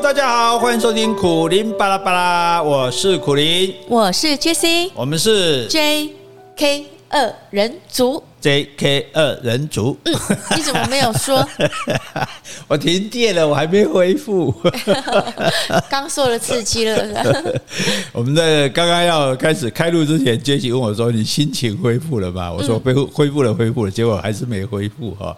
大家好，欢迎收听苦林巴拉巴拉，我是苦林，我是 JC，我们是 JK 二人组。J.K. 二人组，嗯，你怎么没有说？我停电了，我还没恢复。刚受了刺激了。我们在刚刚要开始开录之前，杰西问我说：“你心情恢复了吗？”我说：“恢复，恢复了，恢复了。”结果还是没恢复哈，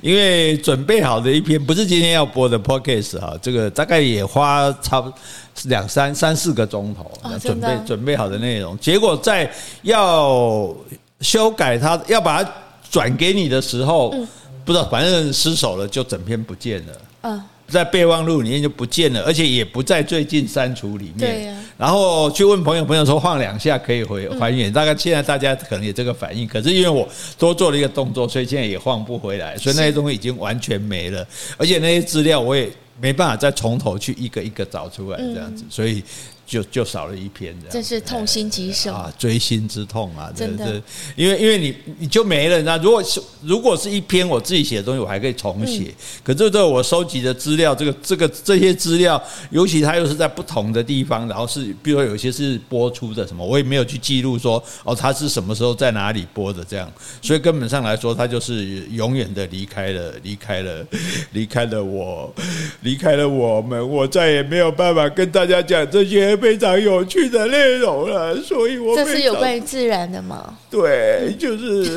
因为准备好的一篇不是今天要播的 podcast 哈，这个大概也花差不多两三三四个钟头准备准备好的内容，结果在要。修改它，要把它转给你的时候，嗯、不知道，反正失手了，就整篇不见了。嗯，在备忘录里面就不见了，而且也不在最近删除里面。然后去问朋友，朋友说晃两下可以回还原。大概现在大家可能有这个反应，可是因为我多做了一个动作，所以现在也晃不回来。所以那些东西已经完全没了，而且那些资料我也没办法再从头去一个一个找出来，这样子，所以。就就少了一篇，这样真是痛心疾首啊！锥心之痛啊！真的，因为因为你你就没了，那如果是如果是一篇我自己写的东西，我还可以重写。可是这我收集的资料，这个这个这些资料，尤其它又是在不同的地方，然后是比如说有些是播出的什么，我也没有去记录说哦，它是什么时候在哪里播的这样，所以根本上来说，它就是永远的离开了，离开了，离开了我，离开了我们，我再也没有办法跟大家讲这些。非常有趣的内容了，所以我这是有关于自然的吗？对，就是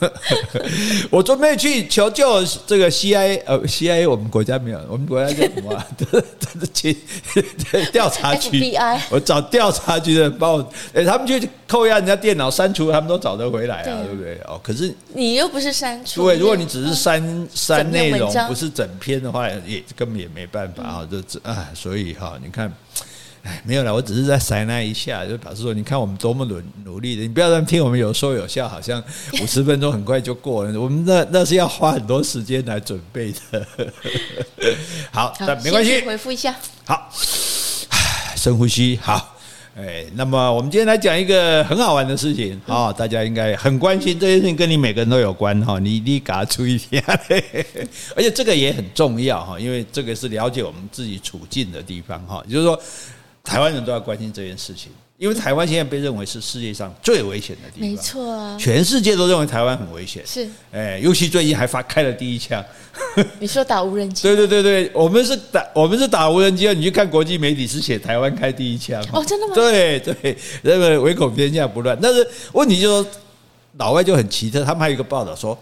我准备去求救这个 CIA，呃，CIA 我们国家没有，我们国家叫什么？去调查局。我找调查局的人帮我，哎，他们去扣押人家电脑删除，他们都找得回来啊，对，对不对？哦，可是你又不是删除，对，如果你只是删删内容，不是整篇的话，也根本也没办法啊，这这啊，所以哈，你看。哎，没有了，我只是在塞那一下，就表示说，你看我们多么努努力的，你不要让听我们有说有笑，好像 五十分钟很快就过了，我们那那是要花很多时间来准备的。好，好但没关系，回复一下。好，深呼吸。好，哎，那么我们今天来讲一个很好玩的事情啊，大家应该很关心这件事情，跟你每个人都有关哈，你你给他注意一下，而且这个也很重要哈，因为这个是了解我们自己处境的地方哈，就是说。台湾人都要关心这件事情，因为台湾现在被认为是世界上最危险的地方。没错啊，全世界都认为台湾很危险。是，哎，尤其最近还发开了第一枪。你说打无人机？对对对对，我们是打我们是打无人机，你去看国际媒体是写台湾开第一枪。哦，真的吗？对对，那个唯恐天下不乱。但是问题就是说，老外就很奇特，他们还有一个报道说，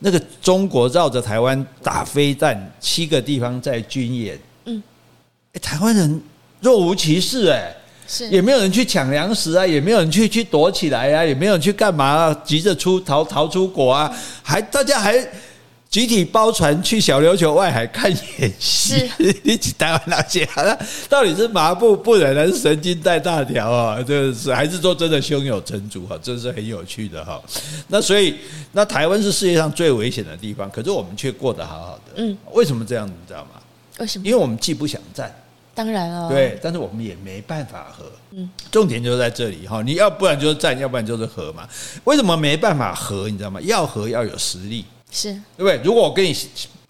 那个中国绕着台湾打飞弹，七个地方在军演。嗯，哎，台湾人。若无其事，哎，是也没有人去抢粮食啊，也没有人去去躲起来啊，也没有人去干嘛啊，急着出逃逃出国啊，还大家还集体包船去小琉球外海看演习，一起 台湾那些，到底是麻木不仁还是神经带大条啊？就是还是说真的胸有成竹哈，这是很有趣的哈。那所以那台湾是世界上最危险的地方，可是我们却过得好好的，嗯，为什么这样？你知道吗？为什么？因为我们既不想战。当然了，对，但是我们也没办法和。嗯，重点就在这里哈，你要不然就是战，要不然就是和嘛。为什么没办法和？你知道吗？要和要有实力，是对不对？如果我跟你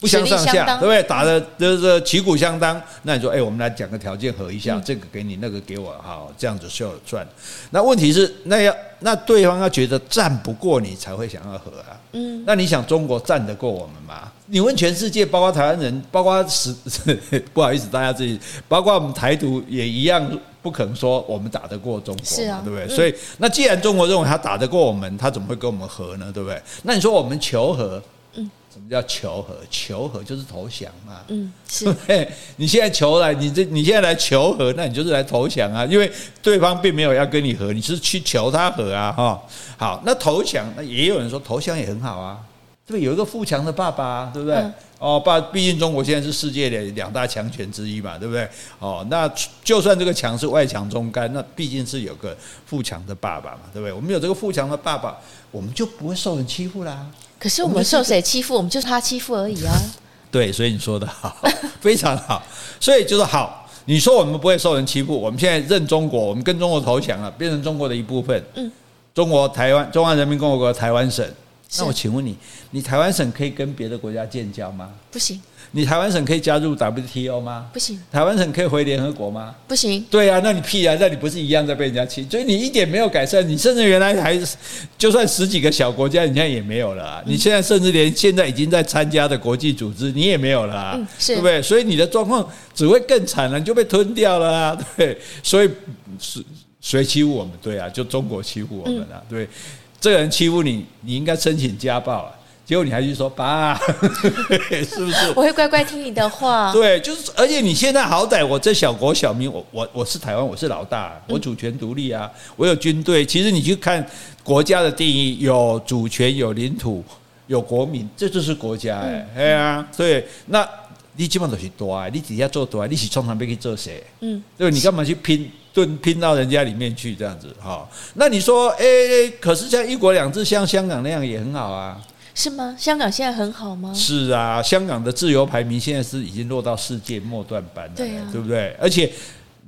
不相上下，对不对？打的就是旗鼓相当，那你说，哎，我们来讲个条件和一下，这个给你，那个给我，好，这样子就有赚。那问题是，那要那对方要觉得战不过你，才会想要和啊。嗯，那你想中国战得过我们吗？你问全世界，包括台湾人，包括是 不好意思，大家自己，包括我们台独也一样，不可能说我们打得过中国，是啊，对不对？所以，那既然中国认为他打得过我们，他怎么会跟我们和呢？对不对？那你说我们求和，嗯，什么叫求和？求和就是投降嘛，嗯，是。你现在求来，你这你现在来求和，那你就是来投降啊，因为对方并没有要跟你和，你是去求他和啊，哈。好，那投降，那也有人说投降也很好啊。对，有一个富强的爸爸，对不对？嗯、哦，爸，毕竟中国现在是世界的两大强权之一嘛，对不对？哦，那就算这个强是外强中干，那毕竟是有个富强的爸爸嘛，对不对？我们有这个富强的爸爸，我们就不会受人欺负啦。可是我们受谁欺负？我们就是他欺负而已啊。对，所以你说的好，非常好。所以就是好，你说我们不会受人欺负，我们现在认中国，我们跟中国投降了，变成中国的一部分。嗯，中国台湾，中华人民共和国台湾省。那我请问你，你台湾省可以跟别的国家建交吗？不行。你台湾省可以加入 WTO 吗？不行。台湾省可以回联合国吗？不行。对啊，那你屁啊！那你不是一样在被人家欺？所以你一点没有改善，你甚至原来还就算十几个小国家，你现在也没有了啊。你现在甚至连现在已经在参加的国际组织，你也没有了啊，嗯，是，对不对？所以你的状况只会更惨了，你就被吞掉了啊！对，所以是谁欺负我们？对啊，就中国欺负我们了。对，这个人欺负你，你应该申请家暴啊。结果你还去说爸，是不是？我会乖乖听你的话。对，就是，而且你现在好歹我这小国小民，我我我是台湾，我是老大，我主权独立啊，我有军队。其实你去看国家的定义，有主权、有领土、有国民，这就是国家哎，哎呀，对，那你基本上都是多啊，你底下做多啊，你是从旁边去做谁？嗯，对，你干嘛去拼蹲拼到人家里面去这样子哈？那你说，哎，可是像一国两制，像香港那样也很好啊。是吗？香港现在很好吗？是啊，香港的自由排名现在是已经落到世界末段班了，对啊，对不对？而且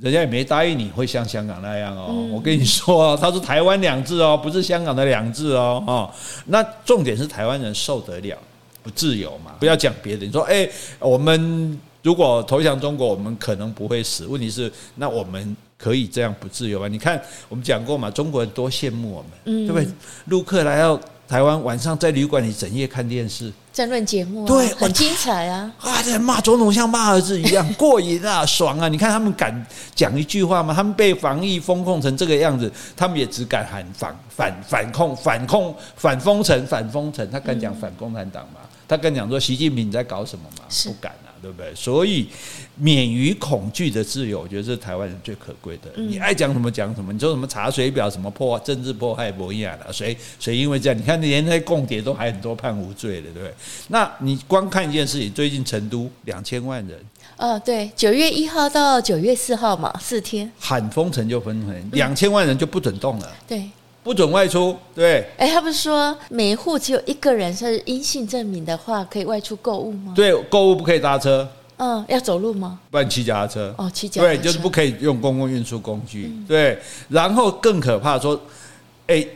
人家也没答应你会像香港那样哦。嗯、我跟你说，他是台湾两制哦，不是香港的两制哦。哦，那重点是台湾人受得了不自由嘛？不要讲别的，你说，哎，我们如果投降中国，我们可能不会死。问题是，那我们可以这样不自由吗？你看，我们讲过嘛，中国人多羡慕我们，嗯、对不对？陆客来到。台湾晚上在旅馆里整夜看电视，争论节目，对，很精彩啊！啊，在骂总统像骂儿子一样 过瘾啊，爽啊！你看他们敢讲一句话吗？他们被防疫封控成这个样子，他们也只敢喊反反反控反控反封城反封城，他敢讲反共产党吗？他敢讲说习近平你在搞什么嘛？不敢啊。对不对？所以免于恐惧的自由，我觉得是台湾人最可贵的。你爱讲什么讲什么，你说什么查水表，什么破政治迫害，不一样的。谁谁因为这样？你看连那些共谍都还很多判无罪的，对不对？那你光看一件事情，最近成都两千万人，哦，对，九月一号到九月四号嘛，四天喊封城就封城，两千万人就不准动了。对。不准外出，对。哎，他不是说每一户只有一个人是阴性证明的话，可以外出购物吗？对，购物不可以搭车。嗯，要走路吗？不然骑脚踏车。哦，骑脚。对，就是不可以用公共运输工具。嗯、对，然后更可怕说，哎，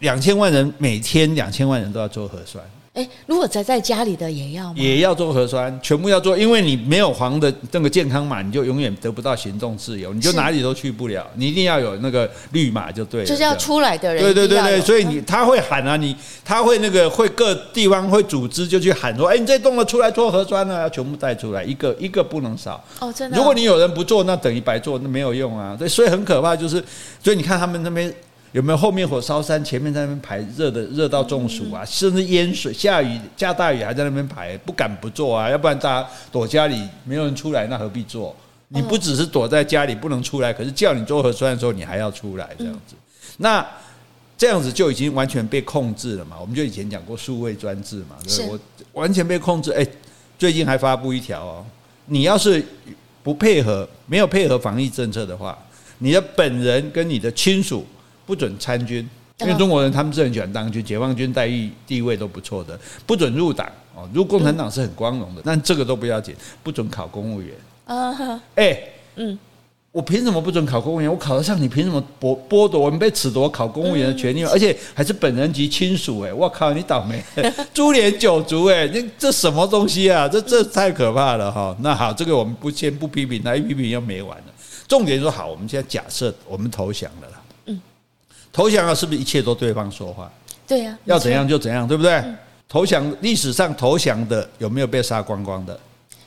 两千万人每天两千万人都要做核酸。哎，如果宅在家里的也要吗？也要做核酸，全部要做，因为你没有黄的那个健康码，你就永远得不到行动自由，你就哪里都去不了。你一定要有那个绿码就对了。就是要出来的人。对对对对，所以你他会喊啊，你他会那个会各地方会组织就去喊说，哎，你这栋了出来做核酸呢，要全部带出来，一个一个不能少。哦，真的。如果你有人不做，那等于白做，那没有用啊。对，所以很可怕，就是所以你看他们那边。有没有后面火烧山，前面在那边排，热的热到中暑啊，甚至淹水，下雨下大雨还在那边排，不敢不做啊，要不然大家躲家里没有人出来，那何必做？你不只是躲在家里不能出来，可是叫你做核酸的时候，你还要出来这样子，那这样子就已经完全被控制了嘛？我们就以前讲过数位专制嘛，对，我完全被控制。哎，最近还发布一条哦，你要是不配合，没有配合防疫政策的话，你的本人跟你的亲属。不准参军，因为中国人他们是很喜欢当军，解放军待遇地位都不错的。不准入党哦，入共产党是很光荣的，但这个都不要紧。不准考公务员啊，哎，嗯，我凭什么不准考公务员？我考得上，你凭什么剥剥夺我们被褫夺考公务员的权利？而且还是本人及亲属，哎，我靠，你倒霉，株连九族，哎，这这什么东西啊？这这太可怕了哈。那好，这个我们不先不批评，那一批评又没完了。重点说好，我们现在假设我们投降了。投降了，是不是一切都对方说话？对呀，要怎样就怎样，对不对？投降历史上投降的有没有被杀光光的？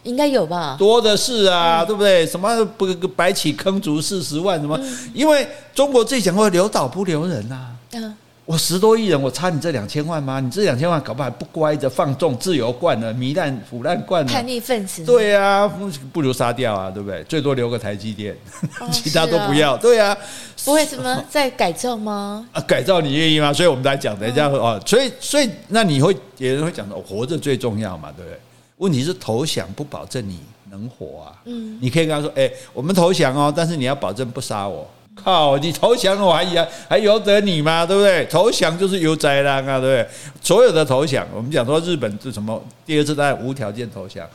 应该有吧，多的是啊，对不对？什么不白起坑卒四十万？什么？因为中国自己讲过，留岛不留人啊。嗯。我十多亿人，我差你这两千万吗？你这两千万搞不好还不乖着放纵自由惯了，糜烂腐烂惯了，叛逆分子。对啊，不如杀掉啊，对不对？最多留个台积电，哦、其他都不要。啊对啊，不会什么在改造吗？啊，改造你愿意吗？所以我们来讲，等一下哦，所以所以那你会有人会讲到活着最重要嘛，对不对？问题是投降不保证你能活啊。嗯，你可以跟他说，哎，我们投降哦，但是你要保证不杀我。靠！你投降了，我还还还由得你吗？对不对？投降就是有灾难啊，对不对？所有的投降，我们讲说日本是什么？第二次大战无条件投降，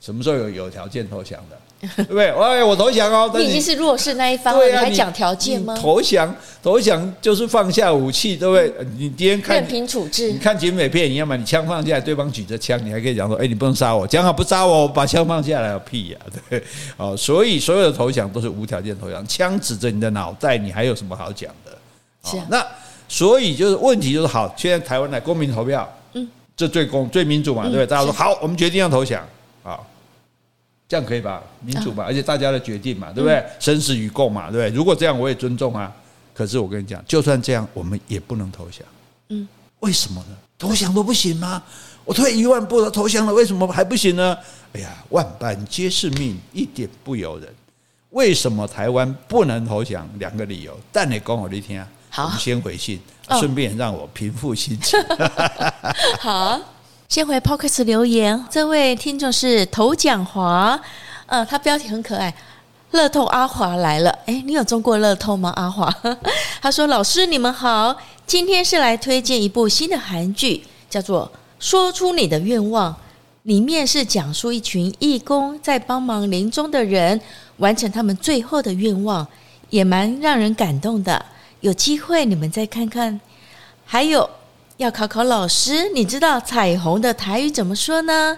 什么时候有有条件投降的？对不对？哎，我投降哦！你已经是弱势那一方了，你还讲条件吗？投降，投降就是放下武器，对不对？你今天看，任凭处置。你看警匪片一样嘛？你枪放下来，对方举着枪，你还可以讲说：“哎，你不能杀我，讲好不杀我，我把枪放下来，有屁呀！”对，哦，所以所有的投降都是无条件投降，枪指着你的脑袋，你还有什么好讲的？是啊。那所以就是问题就是好，现在台湾来公民投票，嗯，这最公最民主嘛，对不对？大家说好，我们决定要投降，好。这样可以吧？民主吧，而且大家的决定嘛，对不对？生死与共嘛，对不对？如果这样，我也尊重啊。可是我跟你讲，就算这样，我们也不能投降。嗯，为什么呢？投降都不行吗？我退一万步了投降了，为什么还不行呢？哎呀，万般皆是命，一点不由人。为什么台湾不能投降？两个理由。但你讲我一听，好，我们先回信，顺便让我平复心情。好。先回 Podcast 留言，这位听众是头奖华，呃，他标题很可爱，乐透阿华来了，诶，你有中过乐透吗？阿华，他说：“老师你们好，今天是来推荐一部新的韩剧，叫做《说出你的愿望》，里面是讲述一群义工在帮忙临终的人完成他们最后的愿望，也蛮让人感动的。有机会你们再看看，还有。”要考考老师，你知道彩虹的台语怎么说呢？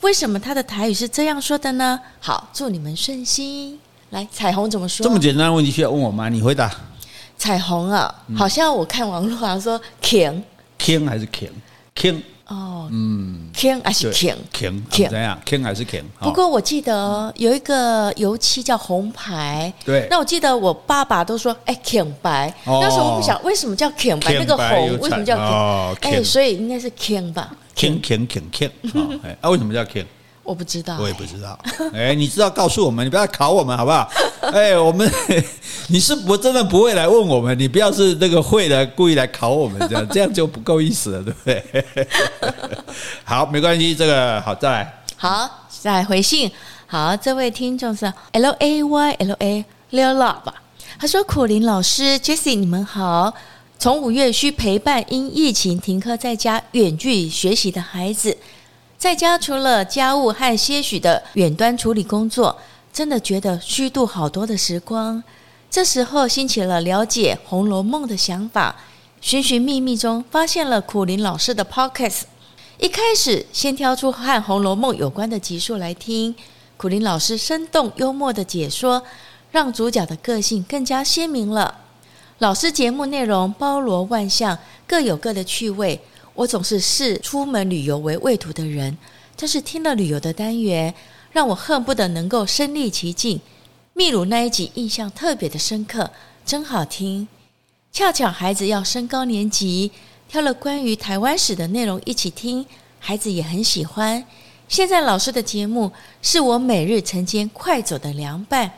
为什么他的台语是这样说的呢？好，祝你们顺心。来，彩虹怎么说？这么简单的问题需要问我吗？你回答。彩虹啊，好像我看网络好像说 king king 还是 king king。哦，嗯，king 还是 king，king 怎样？king 还是 king？不过我记得有一个油漆叫红牌，对。那我记得我爸爸都说，哎，king 白。那时候我不想，为什么叫 king 白？那个红为什么叫 king？哎，所以应该是 king 吧？king king king king。哎，啊，为什么叫 king？我不知道，我也不知道。哎，你知道告诉我们，你不要考我们好不好？哎，我们 你是不真的不会来问我们，你不要是那个会的故意来考我们这样，这样就不够意思了，对不对？好，没关系，这个好，再来。好，再来回信。好，这位听众是 L A Y L A Lila 吧？他说：“苦林老师，Jessie，你们好。从五月需陪伴因疫情停课在家远距学习的孩子。”在家除了家务和些许的远端处理工作，真的觉得虚度好多的时光。这时候兴起了了解《红楼梦》的想法，寻寻觅觅中发现了苦林老师的 Podcast。一开始先挑出和《红楼梦》有关的集数来听，苦林老师生动幽默的解说，让主角的个性更加鲜明了。老师节目内容包罗万象，各有各的趣味。我总是视出门旅游为畏途的人，但是听了旅游的单元，让我恨不得能够身历其境。秘鲁那一集印象特别的深刻，真好听。恰巧孩子要升高年级，挑了关于台湾史的内容一起听，孩子也很喜欢。现在老师的节目是我每日晨间快走的凉拌，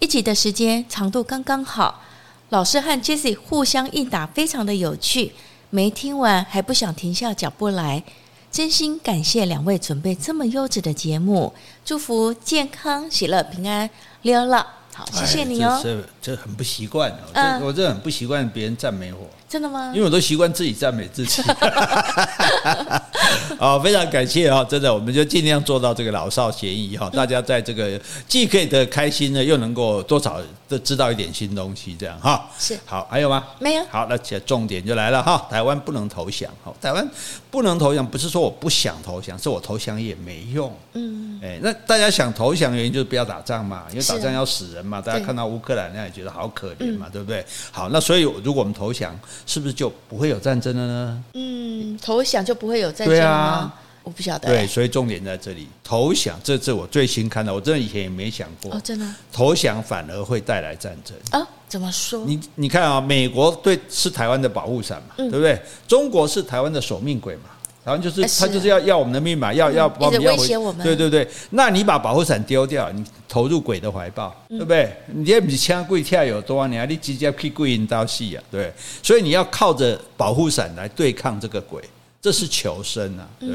一集的时间长度刚刚好，老师和 Jesse 互相应答，非常的有趣。没听完还不想停下脚步来，真心感谢两位准备这么优质的节目，祝福健康、喜乐、平安，溜了。好，谢谢你哦。这这很不习惯，嗯、我这很不习惯别人赞美我。真的吗？因为我都习惯自己赞美自己。好，非常感谢啊！真的，我们就尽量做到这个老少咸宜哈。大家在这个既可以的开心呢，又能够多少都知道一点新东西，这样哈。是。好，还有吗？没有。好，那且重点就来了哈。台湾不能投降，哈，台湾不能投降，不是说我不想投降，是我投降也没用。嗯。哎，那大家想投降的原因就是不要打仗嘛，因为打仗要死人嘛。大家看到乌克兰那样也觉得好可怜嘛，对不对？好，那所以如果我们投降。是不是就不会有战争了呢？嗯，投降就不会有战争吗？对啊，我不晓得。对，所以重点在这里，投降，这次我最新看到，我真的以前也没想过。哦，真的。投降反而会带来战争啊？怎么说？你你看啊，美国对是台湾的保护伞嘛，对不对？中国是台湾的守命鬼嘛。然后就是他就是要要我们的命嘛，要要把我们要回，对对对。那你把保护伞丢掉，你投入鬼的怀抱，对不对？你这比枪贵跳有多你还你直接劈鬼引刀戏啊，对。所以你要靠着保护伞来对抗这个鬼，这是求生啊，对。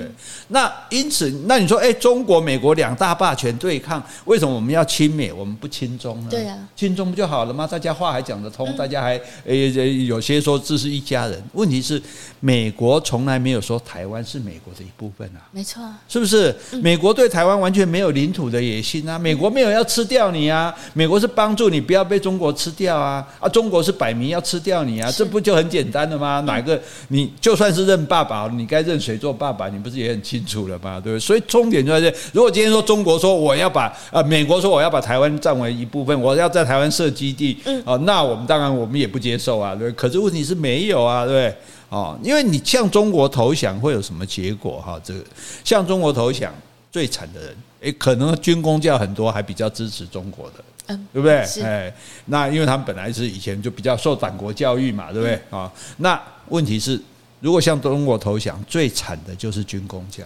那因此，那你说，哎，中国、美国两大霸权对抗，为什么我们要亲美，我们不亲中呢？对啊，亲中不就好了吗？大家话还讲得通，大家还呃有些说这是一家人。问题是，美国从来没有说台湾是美国的一部分啊，没错，是不是？美国对台湾完全没有领土的野心啊，美国没有要吃掉你啊，美国是帮助你不要被中国吃掉啊，啊，中国是摆明要吃掉你啊，这不就很简单的吗？哪个你就算是认爸爸。你该认谁做爸爸？你不是也很清楚了吗？对不对？所以重点就在这。如果今天说中国说我要把呃美国说我要把台湾占为一部分，我要在台湾设基地，哦，那我们当然我们也不接受啊，对？可是问题是没有啊，对不对？哦，因为你向中国投降会有什么结果？哈，这个向中国投降最惨的人，诶，可能军工教很多还比较支持中国的，嗯，对不对？哎，那因为他们本来是以前就比较受党国教育嘛，对不对？啊，那问题是。如果向中国投降，最惨的就是军工教，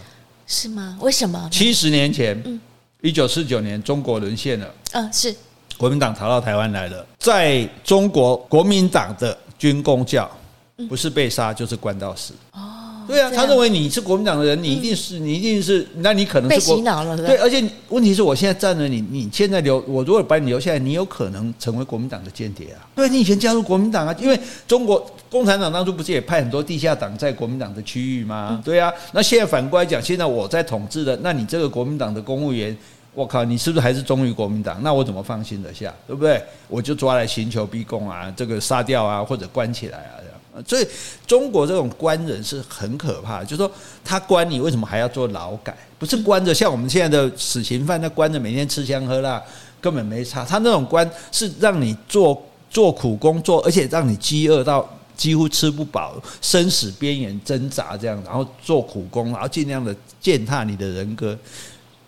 是吗？为什么？七十年前，一九四九年，中国沦陷了。嗯，是国民党逃到台湾来了，在中国国民党的军工教，不是被杀就是关到死。哦。对啊，他认为你是国民党的人，你一定是你一定是，那你可能是被洗脑了。对，而且问题是我现在站着你，你现在留我如果把你留下来，你有可能成为国民党的间谍啊。对，你以前加入国民党啊，因为中国共产党当初不是也派很多地下党在国民党的区域吗？对啊，那现在反过来讲，现在我在统治的，那你这个国民党的公务员，我靠，你是不是还是忠于国民党？那我怎么放心得下？对不对？我就抓来刑求逼供啊，这个杀掉啊，或者关起来啊。所以中国这种官人是很可怕的，就是说他关你，为什么还要做劳改？不是关着像我们现在的死刑犯，他关着每天吃香喝辣，根本没差。他那种关是让你做做苦工作，而且让你饥饿到几乎吃不饱，生死边缘挣扎这样，然后做苦工，然后尽量的践踏你的人格。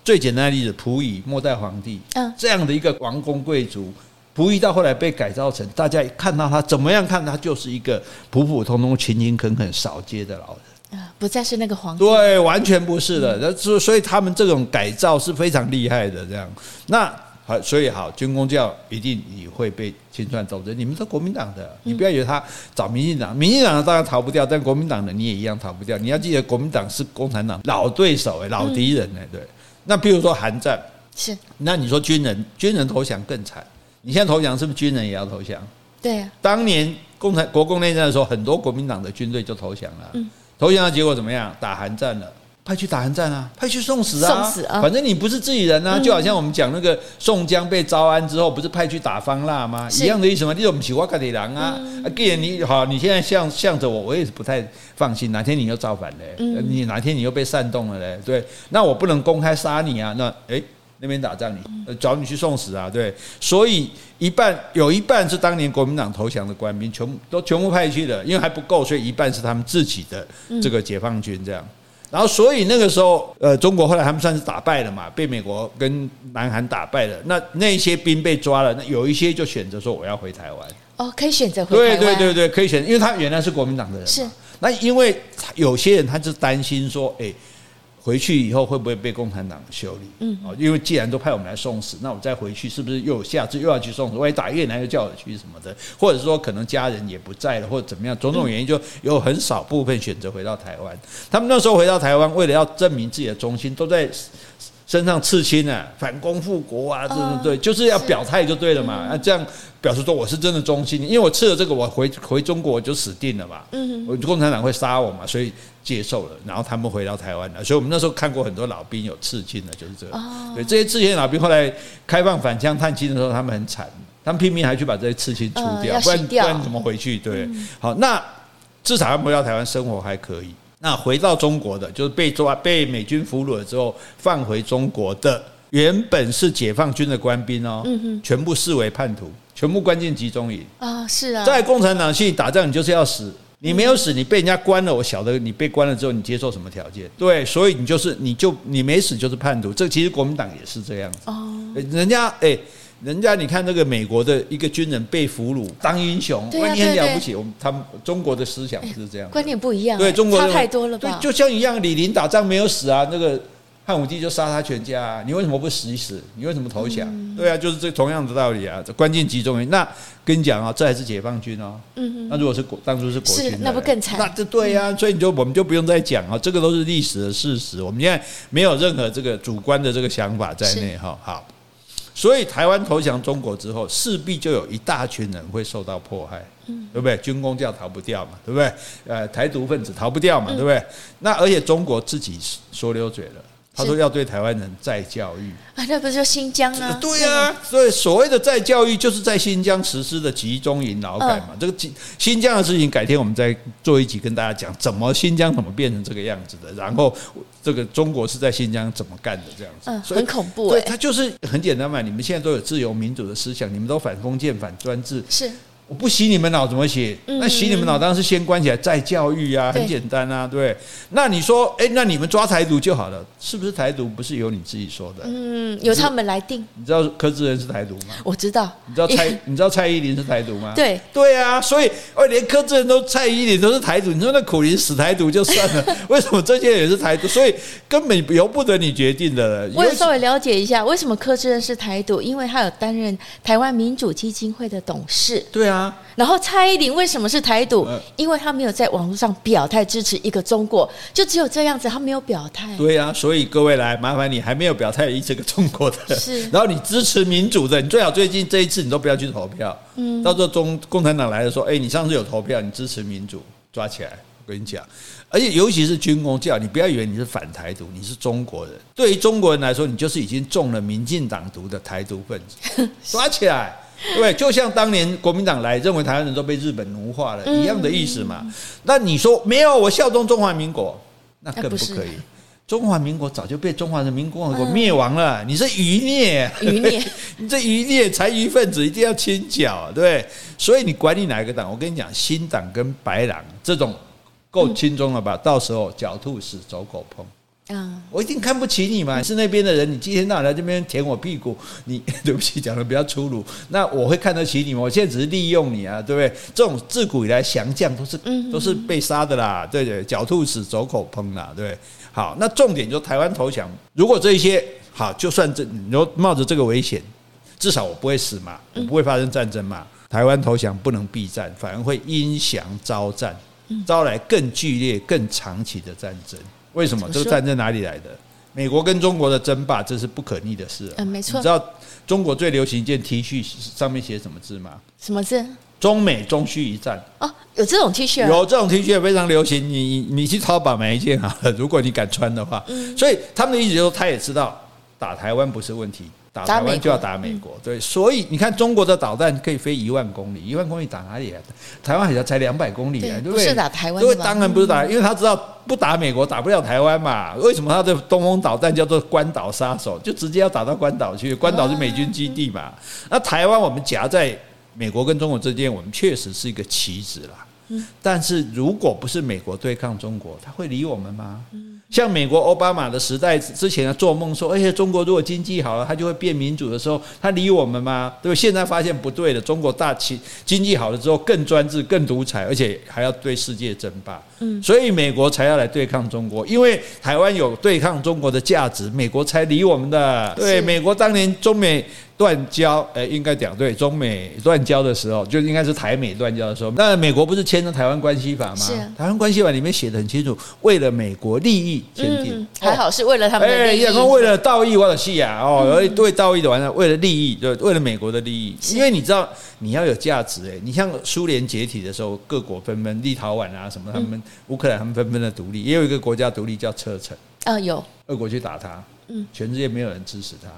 最简单的例子，溥仪末代皇帝，嗯，这样的一个王公贵族。溥仪到后来被改造成，大家看到他怎么样看他就是一个普普通通、勤勤恳恳、扫街的老人啊，不再是那个皇帝。对，完全不是的。那所所以他们这种改造是非常厉害的。这样，那好，所以好，军公教一定也会被清算走的。你们是国民党的，你不要以为他找民进党，民进党的当然逃不掉，但国民党的你也一样逃不掉。你要记得，国民党是共产党老对手哎，老敌人哎。对，那比如说韩战是，那你说军人军人投降更惨。你现在投降是不是军人也要投降？对啊，当年共产国共内战的时候，很多国民党的军队就投降了。嗯，投降的结果怎么样？打韩战了，派去打韩战啊，派去送死啊，送死啊！反正你不是自己人啊，就好像我们讲那个宋江被招安之后，不是派去打方腊吗？一样的意思吗？你说不起我家里人啊，啊，既然你好，你现在向向着我，我也是不太放心。哪天你又造反嘞？你哪天你又被煽动了嘞？对，那我不能公开杀你啊。那诶。那边打仗你，你找你去送死啊？对，所以一半有一半是当年国民党投降的官兵，全部都全部派去的，因为还不够，所以一半是他们自己的这个解放军这样。然后，所以那个时候，呃，中国后来他们算是打败了嘛，被美国跟南韩打败了。那那些兵被抓了，那有一些就选择说我要回台湾。哦，可以选择回台湾。对对对对，可以选择，因为他原来是国民党的人。是。那因为有些人他就担心说，哎。回去以后会不会被共产党修理？嗯，哦，因为既然都派我们来送死，那我再回去是不是又下次又要去送死？万一打越南又叫我去什么的，或者说可能家人也不在了，或者怎么样，种种原因，就有很少部分选择回到台湾。他们那时候回到台湾，为了要证明自己的忠心，都在身上刺青啊，反攻复国啊，这种对，就是要表态就对了嘛。那这样表示说我是真的忠心，因为我刺了这个，我回回中国我就死定了嘛。嗯，我共产党会杀我嘛，所以。接受了，然后他们回到台湾了，所以我们那时候看过很多老兵有刺青的，就是这个。对，这些刺青老兵后来开放返乡探亲的时候，他们很惨，他们拼命还去把这些刺青除掉，不然不然怎么回去？对，好，那至少他们回到台湾生活还可以。那回到中国的，就是被抓被美军俘虏了之后放回中国的，原本是解放军的官兵哦，全部视为叛徒，全部关进集中营啊，是啊，在共产党系打仗，你就是要死。你没有死，你被人家关了。我晓得你被关了之后，你接受什么条件？对，所以你就是，你就你没死就是叛徒。这其实国民党也是这样子。哦，人家哎，人家你看那个美国的一个军人被俘虏当英雄，你很了不起。我们他们中国的思想是这样，观念不一样，对中国差太多了吧？对，就像一样，李林打仗没有死啊，那个汉武帝就杀他全家啊，你为什么不死一死？你为什么投降？嗯、对啊，就是这同样的道理啊。关键集中营，那跟你讲啊，这还是解放军哦。嗯哼，那如果是国当初是国军的，那不更惨？那这对呀、啊，嗯、所以你就我们就不用再讲啊，这个都是历史的事实。我们现在没有任何这个主观的这个想法在内哈。好。所以台湾投降中国之后，势必就有一大群人会受到迫害，嗯，对不对？军工教逃不掉嘛，对不对？呃，台独分子逃不掉嘛，对不对？那而且中国自己说溜嘴了。他说要对台湾人再教育啊，那不是就新疆啊？对啊，所以所谓的再教育，就是在新疆实施的集中营劳改嘛。这个新疆的事情，改天我们再做一集跟大家讲，怎么新疆怎么变成这个样子的，然后这个中国是在新疆怎么干的这样子。嗯，很恐怖。对，他就是很简单嘛。你们现在都有自由民主的思想，你们都反封建、反专制。是。我不洗你们脑怎么洗？那洗你们脑当然是先关起来再教育啊，很简单啊，对。那你说，哎，那你们抓台独就好了，是不是台独不是由你自己说的？嗯，由他们来定。你知道柯志仁是台独吗？我知道。你知道蔡 你知道蔡依林是台独吗？对对啊，所以哦，连柯志仁都蔡依林都是台独，你说那苦林死台独就算了，为什么这些人也是台独？所以根本由不得你决定的。我也稍微了解一下，为什么柯志仁是台独？因为他有担任台湾民主基金会的董事。对啊。然后蔡依林为什么是台独？因为他没有在网络上表态支持一个中国，就只有这样子，他没有表态。对啊，所以各位来麻烦你，还没有表态这个中国的，是。然后你支持民主的，你最好最近这一次你都不要去投票。嗯。到时候中共产党来的时候，哎，你上次有投票，你支持民主，抓起来。我跟你讲，而且尤其是军工教，你不要以为你是反台独，你是中国人。对于中国人来说，你就是已经中了民进党毒的台独分子，抓起来。对，就像当年国民党来，认为台湾人都被日本奴化了一样的意思嘛。那你说没有？我效忠中华民国，那更不可以。中华民国早就被中华人民共和国灭亡了。你是余孽，余孽，你这余孽残余分子一定要清剿，对。所以你管你哪一个党，我跟你讲，新党跟白狼这种够轻松了吧？到时候狡兔死，走狗烹。嗯，我一定看不起你嘛！你是那边的人，你今天到来这边舔我屁股，你 对不起，讲的比较粗鲁。那我会看得起你吗？我现在只是利用你啊，对不对？这种自古以来降将都是都是被杀的啦，对对，狡兔死，走狗烹啦，对。好，那重点就台湾投降，如果这一些好，就算这你说冒着这个危险，至少我不会死嘛，我不会发生战争嘛。台湾投降不能避战，反而会因降招战，招来更剧烈、更长期的战争。为什么这个战争哪里来的？美国跟中国的争霸，这是不可逆的事。嗯，没错。你知道中国最流行一件 T 恤上面写什么字吗？什么字？中美中需一战。哦，有这种 T 恤？有这种 T 恤非常流行。你你去淘宝买一件好了，如果你敢穿的话。嗯。所以他们的意思就是，他也知道打台湾不是问题。打台湾就要打美国，对，所以你看中国的导弹可以飞一万公里，一万公里打哪里啊？台湾海峡才两百公里啊，对不对？不是打台湾，因为当然不是打，因为他知道不打美国打不了台湾嘛。为什么他的东风导弹叫做关岛杀手？就直接要打到关岛去，关岛是美军基地嘛。那台湾我们夹在美国跟中国之间，我们确实是一个棋子啦。但是如果不是美国对抗中国，他会理我们吗？像美国奥巴马的时代之前，做梦说，哎，中国如果经济好了，他就会变民主的时候，他理我们吗？对不对？现在发现不对了，中国大经经济好了之后，更专制、更独裁，而且还要对世界争霸。嗯，所以美国才要来对抗中国，因为台湾有对抗中国的价值，美国才理我们的。对，美国当年中美。断交，诶，应该讲对，中美断交的时候，就应该是台美断交的时候。那美国不是签了台湾关系法吗？台湾关系法里面写的很清楚，为了美国利益签订。嗯，还好是为了他们的利益。哎，为了道义，我的戏啊，哦，而对道义的完了，为了利益，就为了美国的利益。因为你知道，你要有价值，诶，你像苏联解体的时候，各国纷纷，立陶宛啊什么，他们乌克兰他们纷纷的独立，也有一个国家独立叫车臣。啊，有。俄国去打他，嗯，全世界没有人支持他。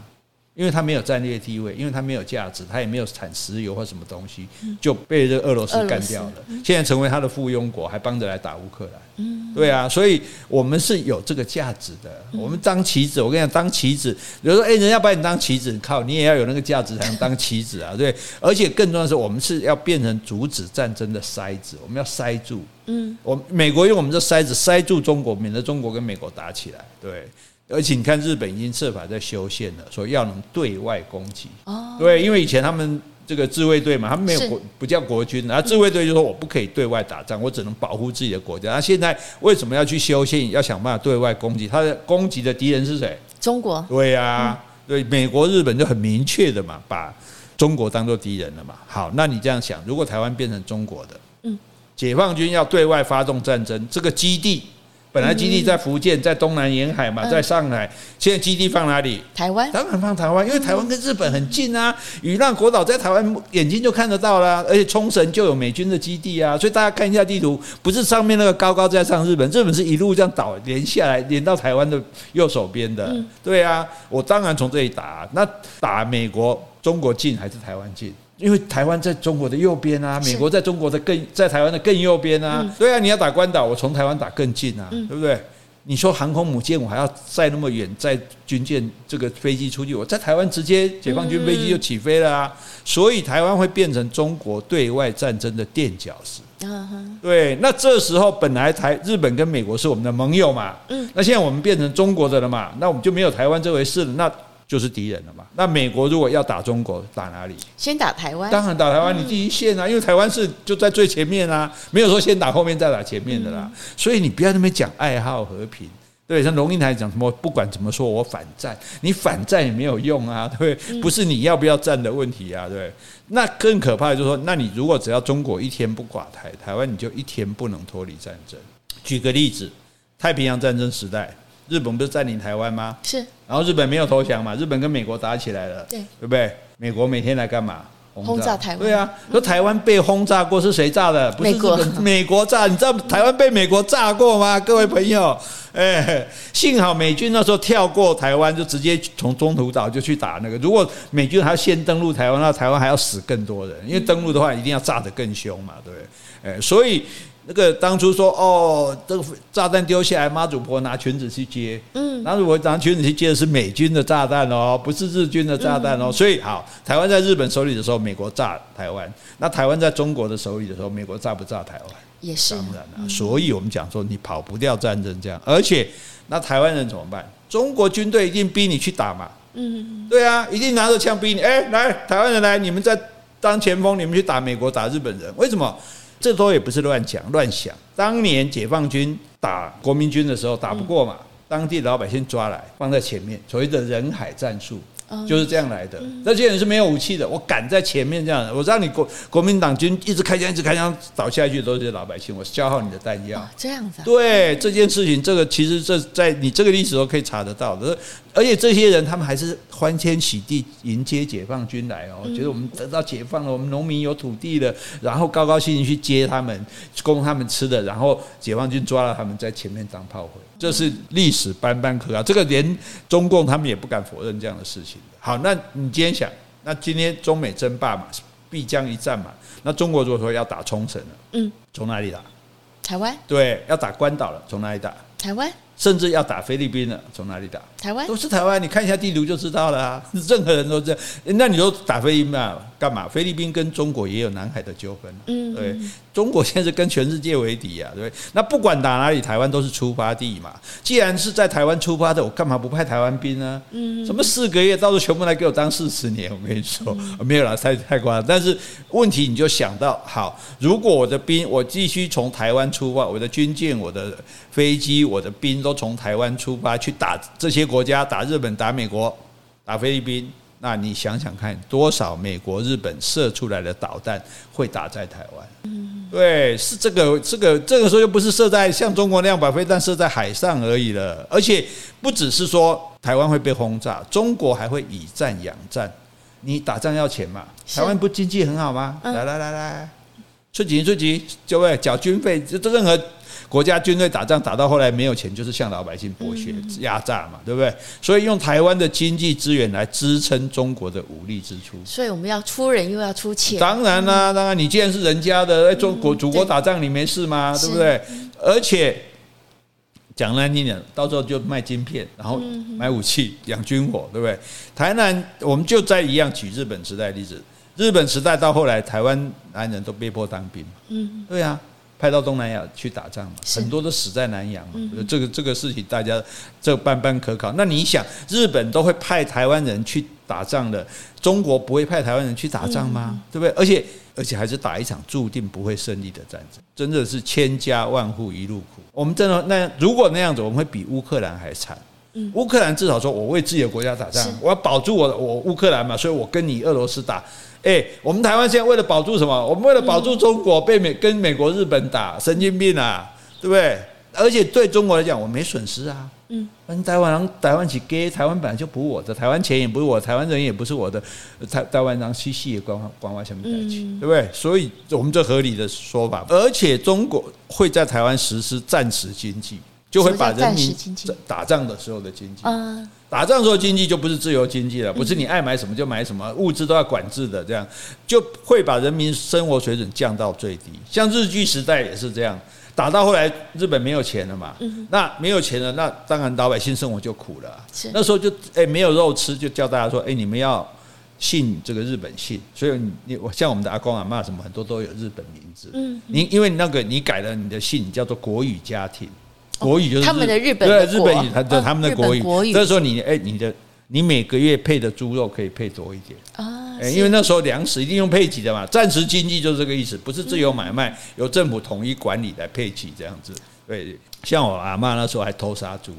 因为他没有战略地位，因为他没有价值，他也没有产石油或什么东西，就被这个俄罗斯干掉了。现在成为他的附庸国，还帮着来打乌克兰。对啊，所以我们是有这个价值的。我们当棋子，我跟你讲，当棋子，比如说，哎，人家把你当棋子，靠，你也要有那个价值才能当棋子啊。对，而且更重要的是，我们是要变成阻止战争的筛子，我们要筛住。嗯，我美国用我们这筛子筛住中国，免得中国跟美国打起来。对。而且你看，日本已经设法在修宪了，说要能对外攻击。哦，对，因为以前他们这个自卫队嘛，他们没有国不叫国军，然后自卫队就说我不可以对外打仗，我只能保护自己的国家。那现在为什么要去修宪，要想办法对外攻击？他的攻击的敌人是谁？中国。对呀、啊，对，美国、日本就很明确的嘛，把中国当做敌人了嘛。好，那你这样想，如果台湾变成中国的，嗯，解放军要对外发动战争，这个基地。本来基地在福建，在东南沿海嘛，在上海。现在基地放哪里？台湾。当然放台湾，因为台湾跟日本很近啊。与浪国岛在台湾眼睛就看得到啦，而且冲绳就有美军的基地啊。所以大家看一下地图，不是上面那个高高在上日本，日本是一路这样倒连下来，连到台湾的右手边的。对啊，我当然从这里打。那打美国、中国近还是台湾近？因为台湾在中国的右边啊，美国在中国的更在台湾的更右边啊。对啊，你要打关岛，我从台湾打更近啊，对不对？你说航空母舰，我还要载那么远，载军舰这个飞机出去，我在台湾直接解放军飞机就起飞了啊。所以台湾会变成中国对外战争的垫脚石。对，那这时候本来台日本跟美国是我们的盟友嘛，嗯那现在我们变成中国的了嘛，那我们就没有台湾这回事了。那就是敌人了嘛？那美国如果要打中国，打哪里？先打台湾。当然打台湾，你第一线啊，因为台湾是就在最前面啊，没有说先打后面再打前面的啦。所以你不要那么讲爱好和平，对？像龙应台讲什么，不管怎么说我反战，你反战也没有用啊，对？不是你要不要战的问题啊，对？那更可怕的就是说，那你如果只要中国一天不寡台，台湾你就一天不能脱离战争。举个例子，太平洋战争时代。日本不是占领台湾吗？是，然后日本没有投降嘛？日本跟美国打起来了，对，对不对？美国每天来干嘛？轰炸台湾。对啊，说台湾被轰炸过是谁炸的？不是，美国，美国炸。你知道台湾被美国炸过吗？各位朋友，哎，幸好美军那时候跳过台湾，就直接从中途岛就去打那个。如果美军还要先登陆台湾，那台湾还要死更多人，因为登陆的话一定要炸得更凶嘛，对不对？哎，所以。那个当初说哦，这个炸弹丢下来，妈祖婆拿裙子去接。嗯，妈祖婆拿裙子去接的是美军的炸弹哦，不是日军的炸弹哦。所以好，台湾在日本手里的时候，美国炸台湾；那台湾在中国的手里的时候，美国炸不炸台湾？也是。当然了，所以我们讲说，你跑不掉战争这样。而且，那台湾人怎么办？中国军队一定逼你去打嘛。嗯，对啊，一定拿着枪逼你。哎，来，台湾人来，你们在当前锋，你们去打美国，打日本人，为什么？这都也不是乱讲乱想。当年解放军打国民军的时候，打不过嘛，当地老百姓抓来放在前面，所谓的人海战术。就是这样来的，那些人是没有武器的，我赶在前面这样，我让你国国民党军一直开枪，一直开枪，倒下去都是老百姓，我消耗你的弹药。这样子。对这件事情，这个其实这在你这个历史都可以查得到的，而且这些人他们还是欢天喜地迎接解放军来哦，觉得我们得到解放了，我们农民有土地了，然后高高兴兴去接他们，供他们吃的，然后解放军抓了他们在前面当炮灰。这是历史斑斑可考，这个连中共他们也不敢否认这样的事情。好，那你今天想，那今天中美争霸嘛，必将一战嘛，那中国如果说要打冲绳了，嗯，从哪里打？台湾。对，要打关岛了，从哪里打？台湾。甚至要打菲律宾了，从哪里打？台湾。都是台湾，你看一下地图就知道了啊。任何人都这样，那你就打菲律宾嘛？干嘛？菲律宾跟中国也有南海的纠纷，嗯，对。中国现在是跟全世界为敌啊，对？那不管打哪里，台湾都是出发地嘛。既然是在台湾出发的，我干嘛不派台湾兵呢？嗯，什么四个月，到时候全部来给我当四十年，我跟你说，没有啦，太太夸张。但是问题你就想到，好，如果我的兵，我继续从台湾出发，我的军舰、我的飞机、我的兵都从台湾出发去打这些国家，打日本、打美国、打菲律宾。那你想想看，多少美国、日本射出来的导弹会打在台湾？嗯，对，是这个，这个，这个时候又不是射在像中国那样把飞弹射在海上而已了，而且不只是说台湾会被轰炸，中国还会以战养战。你打仗要钱嘛？台湾不经济很好吗？来来来来，出钱出钱，就会缴军费，这这任何。国家军队打仗打到后来没有钱，就是向老百姓剥削、压榨嘛，对不对？所以用台湾的经济资源来支撑中国的武力支出。所以我们要出人又要出钱。当然啦，当然你既然是人家的，哎中国祖国打仗你没事吗？对不对？而且讲难听点，到时候就卖晶片，然后买武器、养军火，对不对？台南我们就在一样举日本时代例子，日本时代到后来，台湾男人都被迫当兵。嗯，对啊。派到东南亚去打仗嘛，很多都死在南洋嘛。嗯、这个这个事情大家这般般可考。那你想，日本都会派台湾人去打仗的，中国不会派台湾人去打仗吗？嗯、对不对？而且而且还是打一场注定不会胜利的战争，真的是千家万户一路苦。我们真的那如果那样子，我们会比乌克兰还惨。嗯、乌克兰至少说我为自己的国家打仗，我要保住我我乌克兰嘛，所以我跟你俄罗斯打。哎，我们台湾现在为了保住什么？我们为了保住中国，被美跟美国、日本打，神经病啊，对不对？而且对中国来讲，我没损失啊。嗯，跟台湾人台湾起给台湾本来就不是我的，台湾钱也不是我，台湾人也不是我的，台台湾人西西也关关外下面在一起，对不对？所以我们这合理的说法。而且中国会在台湾实施战时经济。就会把人民打仗的时候的经济，打仗的时候经济就不是自由经济了，不是你爱买什么就买什么，物资都要管制的，这样。就会把人民生活水准降到最低。像日据时代也是这样，打到后来日本没有钱了嘛，那没有钱了，那当然老百姓生活就苦了。那时候就哎没有肉吃，就叫大家说哎你们要信这个日本信，所以你我像我们的阿公阿嬷什么很多都有日本名字，嗯，你因为那个你改了你的姓叫做国语家庭。国语就是他们的日本对日本语，他的他们的国语。这时候你哎，你的你每个月配的猪肉可以配多一点啊，因为那时候粮食一定用配给的嘛。战时经济就是这个意思，不是自由买卖，由政府统一管理来配给这样子。对，像我阿嬷那时候还偷杀猪，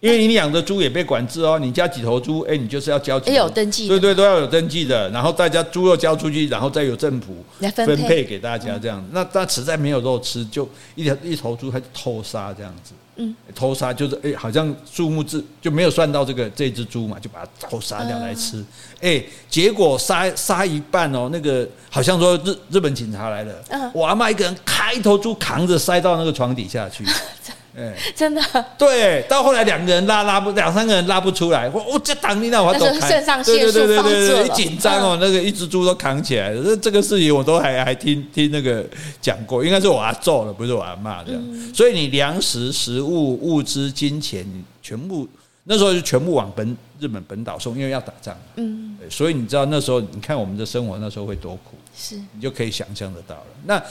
因为你养的猪也被管制哦。你家几头猪，哎，你就是要交几头，有登记，对对，都要有登记的。然后大家猪肉交出去，然后再由政府分配给大家这样。那那实在没有肉吃，就一条一头猪还偷杀这样子。嗯，偷杀就是哎、欸，好像数目字就没有算到这个这只猪嘛，就把它偷杀掉来吃。哎、欸，结果杀杀一半哦，那个好像说日日本警察来了，我阿妈一个人开一头猪扛着塞到那个床底下去。哎，真的对，到后来两个人拉拉不两三个人拉不出来，我我这挡你那我走开，对对对对对，一紧张哦，那个一只猪都扛起来了。这这个事情我都还还听听那个讲过，应该是我阿祖了，不是我阿骂这样。所以你粮食、食物、物资、金钱，你全部那时候就全部往本日本本岛送，因为要打仗。嗯，所以你知道那时候你看我们的生活那时候会多苦，是你就可以想象得到了。那。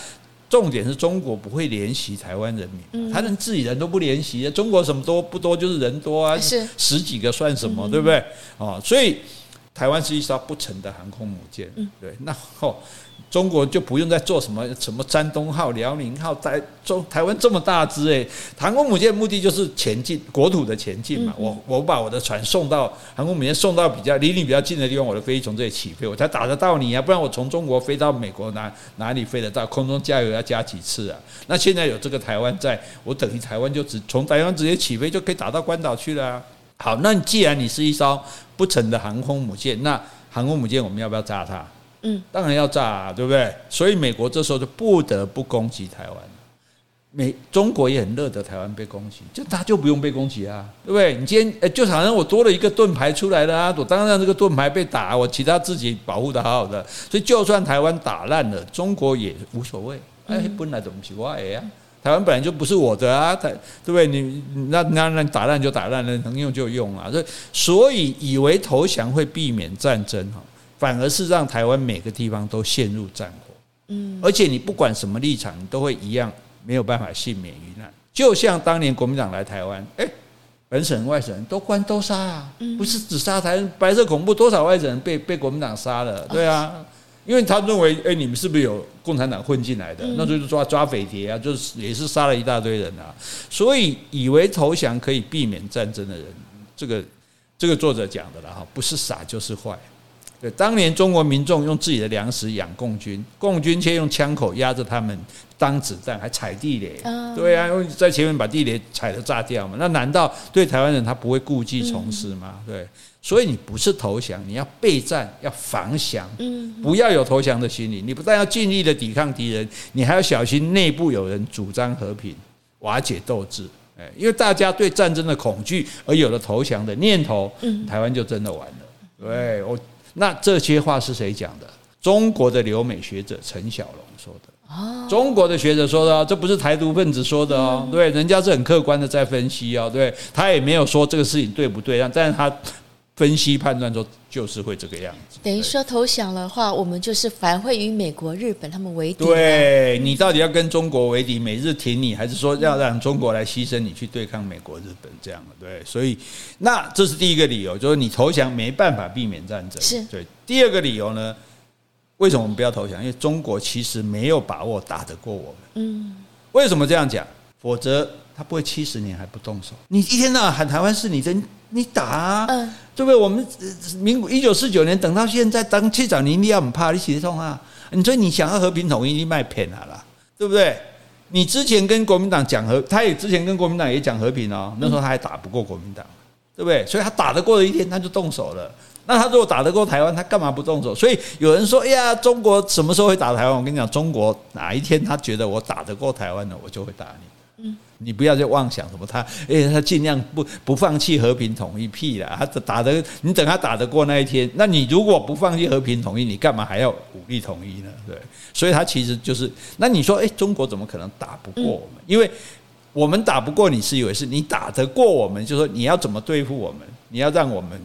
重点是中国不会怜惜台湾人民，他连自己人都不怜惜。中国什么多不多，就是人多啊，是十几个算什么，对不对？哦，所以台湾是一艘不沉的航空母舰，对，那后。中国就不用再做什么什么山东号、辽宁号，在中台湾这么大只诶，航空母舰目的就是前进国土的前进嘛。我我把我的船送到航空母舰送到比较离你比较近的地方，我的飞机从这里起飞，我才打得到你啊。不然我从中国飞到美国哪哪里飞得到？空中加油要加几次啊？那现在有这个台湾在，我等于台湾就只从台湾直接起飞就可以打到关岛去了啊。好，那既然你是一艘不沉的航空母舰，那航空母舰我们要不要炸它？嗯，当然要炸啊，对不对？所以美国这时候就不得不攻击台湾。美中国也很乐得台湾被攻击，就他就不用被攻击啊，对不对？你今天诶，就好像我多了一个盾牌出来了啊，我当然让这个盾牌被打，我其他自己保护的好好的。所以就算台湾打烂了，中国也无所谓。哎，本来怎么奇怪呀？台湾本来就不是我的啊，台对不对？你那那那打烂就打烂了，能用就用啊。所以所以以为投降会避免战争哈。反而是让台湾每个地方都陷入战火，嗯，而且你不管什么立场，你都会一样没有办法幸免于难。就像当年国民党来台湾，哎，本省、外省人都关都杀啊，不是只杀台湾白色恐怖，多少外省人被被国民党杀了，对啊，因为他认为，哎，你们是不是有共产党混进来的？那就是抓抓匪谍啊，就是也是杀了一大堆人啊。所以以为投降可以避免战争的人，这个这个作者讲的了哈，不是傻就是坏。对，当年中国民众用自己的粮食养共军，共军却用枪口压着他们当子弹，还踩地雷。对啊，因为在前面把地雷踩得炸掉嘛。那难道对台湾人他不会故技重施吗？对，所以你不是投降，你要备战，要防降。不要有投降的心理。你不但要尽力的抵抗敌人，你还要小心内部有人主张和平，瓦解斗志。哎，因为大家对战争的恐惧而有了投降的念头，台湾就真的完了。对我。那这些话是谁讲的？中国的留美学者陈小龙说的。哦，中国的学者说的，这不是台独分子说的哦。对，人家是很客观的在分析哦。对，他也没有说这个事情对不对，但是他分析判断说，就是会这个样子。等于说投降的话，我们就是反会与美国、日本他们为敌。对，你到底要跟中国为敌，美日挺你，还是说要让中国来牺牲你去对抗美国、日本这样的？对，所以那这是第一个理由，就是你投降没办法避免战争。是对。第二个理由呢，为什么我们不要投降？因为中国其实没有把握打得过我们。嗯。为什么这样讲？否则他不会七十年还不动手。你一天到晚喊台湾是你的。你打啊，嗯、对不对？我们民国一九四九年等到现在，当去找你，你要很怕你写痛啊？你说你想要和平统一，你卖骗他了，对不对？你之前跟国民党讲和，他也之前跟国民党也讲和平哦，那时候他还打不过国民党，对不对？所以他打得过的一天，他就动手了。那他如果打得过台湾，他干嘛不动手？所以有人说，哎呀，中国什么时候会打台湾？我跟你讲，中国哪一天他觉得我打得过台湾了，我就会打你。你不要再妄想什么他，哎，他尽量不不放弃和平统一屁啦，他打的你等他打得过那一天，那你如果不放弃和平统一，你干嘛还要武力统一呢？对，所以他其实就是，那你说，哎，中国怎么可能打不过我们？因为我们打不过你是以为是你打得过我们，就是说你要怎么对付我们？你要让我们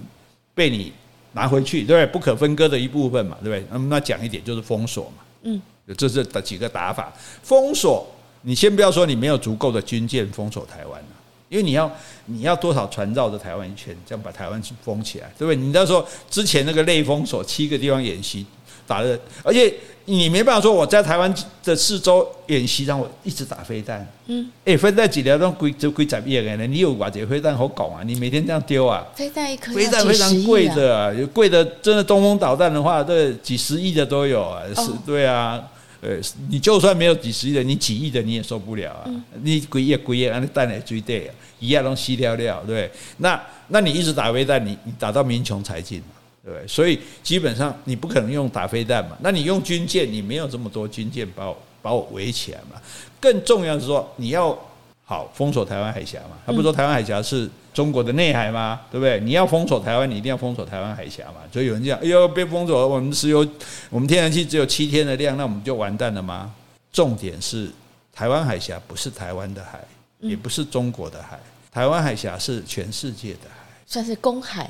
被你拿回去，对不对？不可分割的一部分嘛，对不对？那么那讲一点就是封锁嘛，嗯，这是几个打法，封锁。你先不要说你没有足够的军舰封锁台湾，因为你要你要多少船绕着台湾一圈，这样把台湾封起来，对不对？你到时候之前那个类封锁七个地方演习打的，而且你没办法说我在台湾的四周演习，让我一直打飞弹，嗯，哎，飞弹几条都贵就贵在亿呢？你有把这飞弹好搞啊？你每天这样丢啊？飞弹一颗飞弹非常贵的啊，有贵的真的东风导弹的话，这几十亿的都有啊，是，对啊。呃，你就算没有几十亿的，你几亿的你也受不了啊！嗯、你几亿几亿，那弹来追对啊，一样东西掉掉，对，那那你一直打飞弹，你你打到民穷财尽嘛，对不对？所以基本上你不可能用打飞弹嘛，那你用军舰，你没有这么多军舰把我把我围起来嘛。更重要的是说，你要好封锁台湾海峡嘛，他不说台湾海峡是。中国的内海吗？对不对？你要封锁台湾，你一定要封锁台湾海峡嘛。所以有人讲：“哎呦，被封锁，我们石油、我们天然气只有七天的量，那我们就完蛋了吗？”重点是，台湾海峡不是台湾的海，也不是中国的海，台湾海峡是全世界的海，算是公海。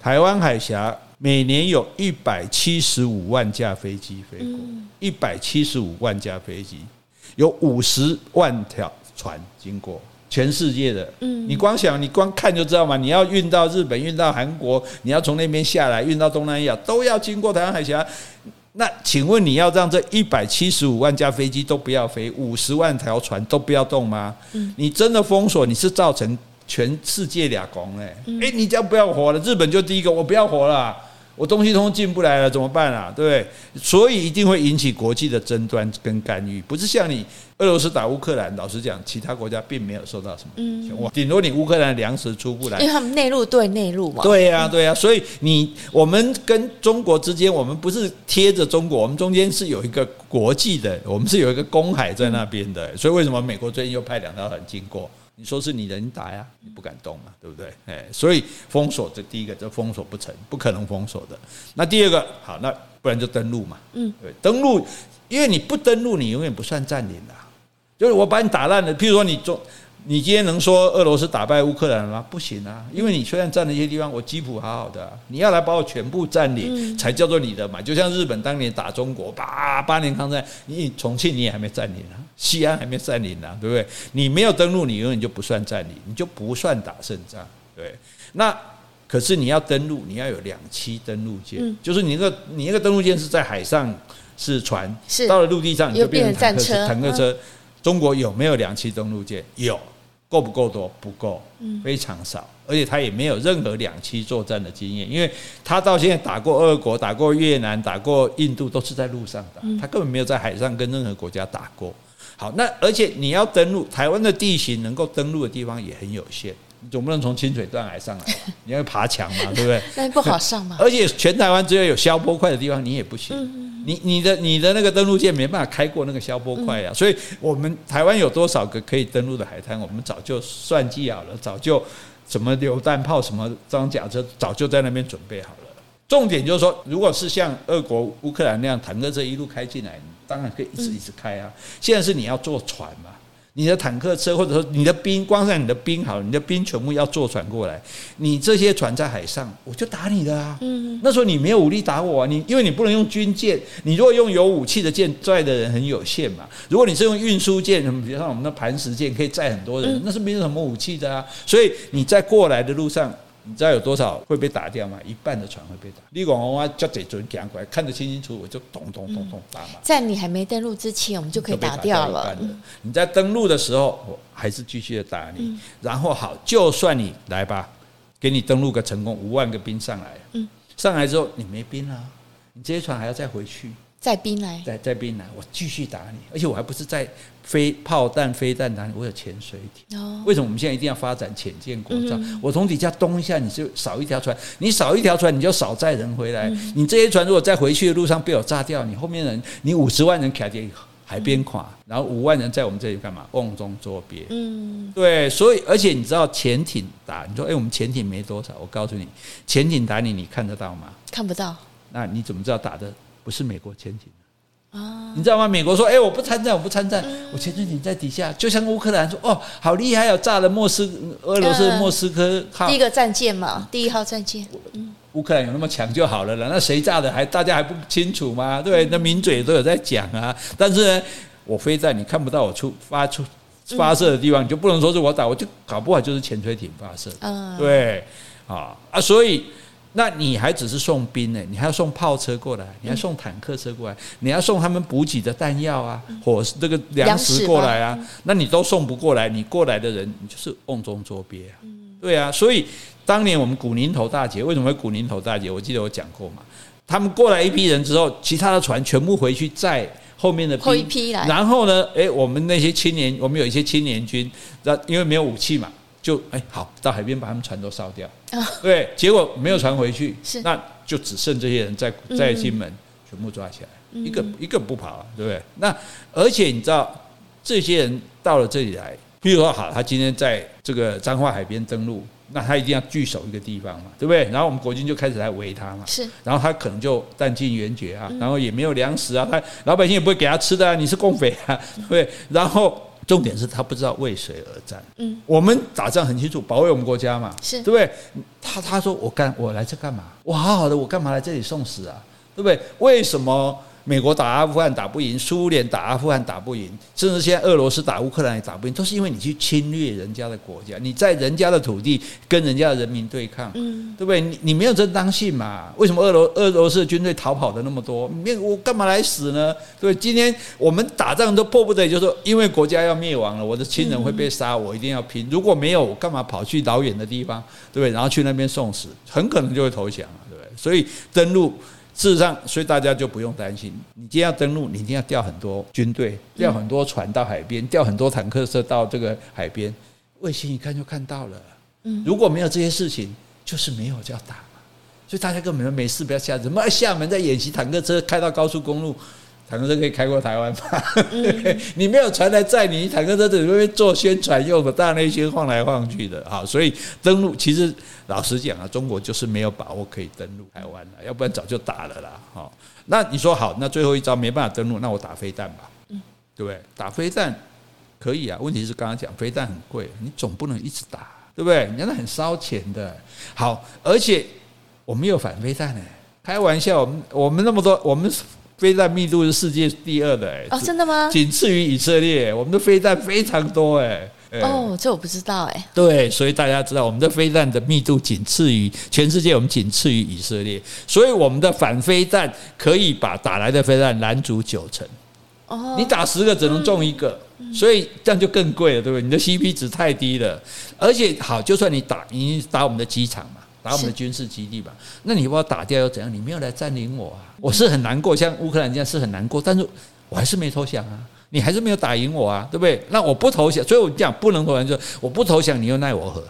台湾海峡每年有一百七十五万架飞机飞过，一百七十五万架飞机，有五十万条船经过。全世界的，你光想，你光看就知道嘛。你要运到日本，运到韩国，你要从那边下来，运到东南亚，都要经过台湾海峡。那请问你要让这一百七十五万架飞机都不要飞，五十万条船都不要动吗？你真的封锁，你是造成全世界俩公哎，哎，你这样不要活了，日本就第一个，我不要活了。我东西通通进不来了，怎么办啊？对不对？所以一定会引起国际的争端跟干预，不是像你俄罗斯打乌克兰，老实讲，其他国家并没有受到什么影响。顶多你乌克兰粮食出不来，因为他们内陆对内陆嘛。对呀，对呀。所以你我们跟中国之间，我们不是贴着中国，我们中间是有一个国际的，我们是有一个公海在那边的。所以为什么美国最近又派两条船经过？你说是你人打呀，你不敢动嘛，对不对？哎，所以封锁这第一个，这封锁不成，不可能封锁的。那第二个，好，那不然就登陆嘛。嗯，对，登陆，因为你不登陆，你永远不算占领的。就是我把你打烂了，譬如说你中。你今天能说俄罗斯打败乌克兰了吗？不行啊，因为你虽然占了一些地方，我基辅好好的，啊，你要来把我全部占领，才叫做你的嘛。就像日本当年打中国，八八年抗战，你重庆你也还没占领啊，西安还没占领呢，对不对？你没有登陆，你永远就不算占领，你就不算打胜仗。对，那可是你要登陆，你要有两栖登陆舰，就是你那个你那个登陆舰是在海上是船，到了陆地上你就变成坦克车，坦克车。中国有没有两栖登陆舰？有。够不够多？不够，非常少，而且他也没有任何两栖作战的经验，因为他到现在打过俄国、打过越南、打过印度，都是在路上打，他根本没有在海上跟任何国家打过。好，那而且你要登陆，台湾的地形能够登陆的地方也很有限，你总不能从清水断崖上来吧，你要爬墙嘛，对不对？那不好上嘛。而且全台湾只有有消波块的地方，你也不行。你你的你的那个登陆舰没办法开过那个消波块呀，所以我们台湾有多少个可以登陆的海滩，我们早就算计好了，早就什么榴弹炮、什么装甲车，早就在那边准备好了。重点就是说，如果是像俄国、乌克兰那样坦克车一路开进来，当然可以一直一直开啊。现在是你要坐船嘛。你的坦克车，或者说你的兵，光是你的兵好，你的兵全部要坐船过来，你这些船在海上，我就打你的啊。嗯，那时候你没有武力打我啊，你因为你不能用军舰，你如果用有武器的舰，载的人很有限嘛。如果你是用运输舰，什么比如像我们的磐石舰，可以载很多人，那是没有什么武器的啊。所以你在过来的路上。你知道有多少会被打掉吗？一半的船会被打。你讲我叫嘴准赶过来，看得清清楚楚，我就咚咚咚咚打嘛。在你还没登陆之前，我们就可以打掉了。你在登陆的时候，我还是继续的打你。然后好，就算你来吧，给你登陆个成功，五万个兵上来。嗯，上来之后你没兵了，你这些船还要再回去。再兵来，在在兵来，我继续打你，而且我还不是在飞炮弹、飞弹打你，我有潜水艇。哦，为什么我们现在一定要发展潜舰国造？嗯、我从底下东一下，你就少一条船，你少一条船，你就少载人回来。嗯、你这些船如果在回去的路上被我炸掉，你后面人，你五十万人卡在海边垮，嗯、然后五万人在我们这里干嘛？瓮中捉鳖。嗯，对，所以而且你知道潜艇打，你说哎，我们潜艇没多少，我告诉你，潜艇打你，你看得到吗？看不到。那你怎么知道打的？不是美国潜艇啊，你知道吗？美国说：“哎，我不参战，我不参战，我潜水艇在底下。”就像乌克兰说：“哦，好厉害，要炸了莫斯俄罗斯莫斯科号第一个战舰嘛，第一号战舰。乌克兰有那么强就好了了，那谁炸的还大家还不清楚吗？对，那名嘴都有在讲啊。但是呢，我飞在你看不到我出发出发射的地方，你就不能说是我打，我就搞不好就是潜水艇发射。嗯，对，啊啊，所以。那你还只是送兵呢？你还要送炮车过来，你还送坦克车过来，你要送他们补给的弹药啊，或是这个粮食过来啊。那你都送不过来，你过来的人你就是瓮中捉鳖啊。对啊，所以当年我们古宁头大捷，为什么会古宁头大捷？我记得我讲过嘛。他们过来一批人之后，其他的船全部回去载后面的兵，后一批来。然后呢，诶，我们那些青年，我们有一些青年军，那因为没有武器嘛。就哎好，到海边把他们船都烧掉，对，结果没有船回去，是那就只剩这些人在在金门全部抓起来，一个一个不跑啊，对不对？那而且你知道这些人到了这里来，比如说好，他今天在这个彰化海边登陆，那他一定要据守一个地方嘛，对不对？然后我们国军就开始来围他嘛，是，然后他可能就弹尽援绝啊，然后也没有粮食啊，他老百姓也不会给他吃的啊，你是共匪啊，对不对？然后。重点是他不知道为谁而战。嗯，我们打仗很清楚，保卫我们国家嘛，是对不对？他他说我干我来这干嘛？我好好的，我干嘛来这里送死啊？对不对？为什么？美国打阿富汗打不赢，苏联打阿富汗打不赢，甚至现在俄罗斯打乌克兰也打不赢，都是因为你去侵略人家的国家，你在人家的土地跟人家的人民对抗，嗯，对不对？你你没有正当性嘛？为什么俄罗俄罗斯的军队逃跑的那么多？没我干嘛来死呢？对，今天我们打仗都迫不得已，就是说因为国家要灭亡了，我的亲人会被杀，我一定要拼。如果没有，我干嘛跑去老远的地方，对不对？然后去那边送死，很可能就会投降了，对不对？所以登陆。事实上，所以大家就不用担心。你今天要登陆，你一定要调很多军队，调很多船到海边，调很多坦克车到这个海边。卫星一看就看到了。嗯如果没有这些事情，就是没有就要打。所以大家根本就没事，不要吓。怎么厦门在演习坦克车开到高速公路？坦克车可以开过台湾吗？嗯、你没有船来载你，坦克车在那边做宣传用的，大内些晃来晃去的。好，所以登陆其实老实讲啊，中国就是没有把握可以登陆台湾了，要不然早就打了啦。哈，那你说好，那最后一招没办法登陆，那我打飞弹吧，对不对？打飞弹可以啊，问题是刚刚讲飞弹很贵，你总不能一直打，对不对？你那很烧钱的。好，而且我们有反飞弹呢，开玩笑，我们我们那么多我们。飞弹密度是世界第二的哎，哦，真的吗？仅次于以色列，我们的飞弹非常多哎。哦，这我不知道哎。对，所以大家知道我们的飞弹的密度仅次于全世界，我们仅次于以色列，所以我们的反飞弹可以把打来的飞弹拦阻九成。哦，你打十个只能中一个，所以这样就更贵了，对不对？你的 CP 值太低了，而且好，就算你打，你打我们的机场嘛。打我们的军事基地吧，那你把我打掉又怎样？你没有来占领我啊！我是很难过，像乌克兰这样是很难过，但是我还是没投降啊！你还是没有打赢我啊，对不对？那我不投降，所以我讲不能投降，就是我不投降，你又奈我何？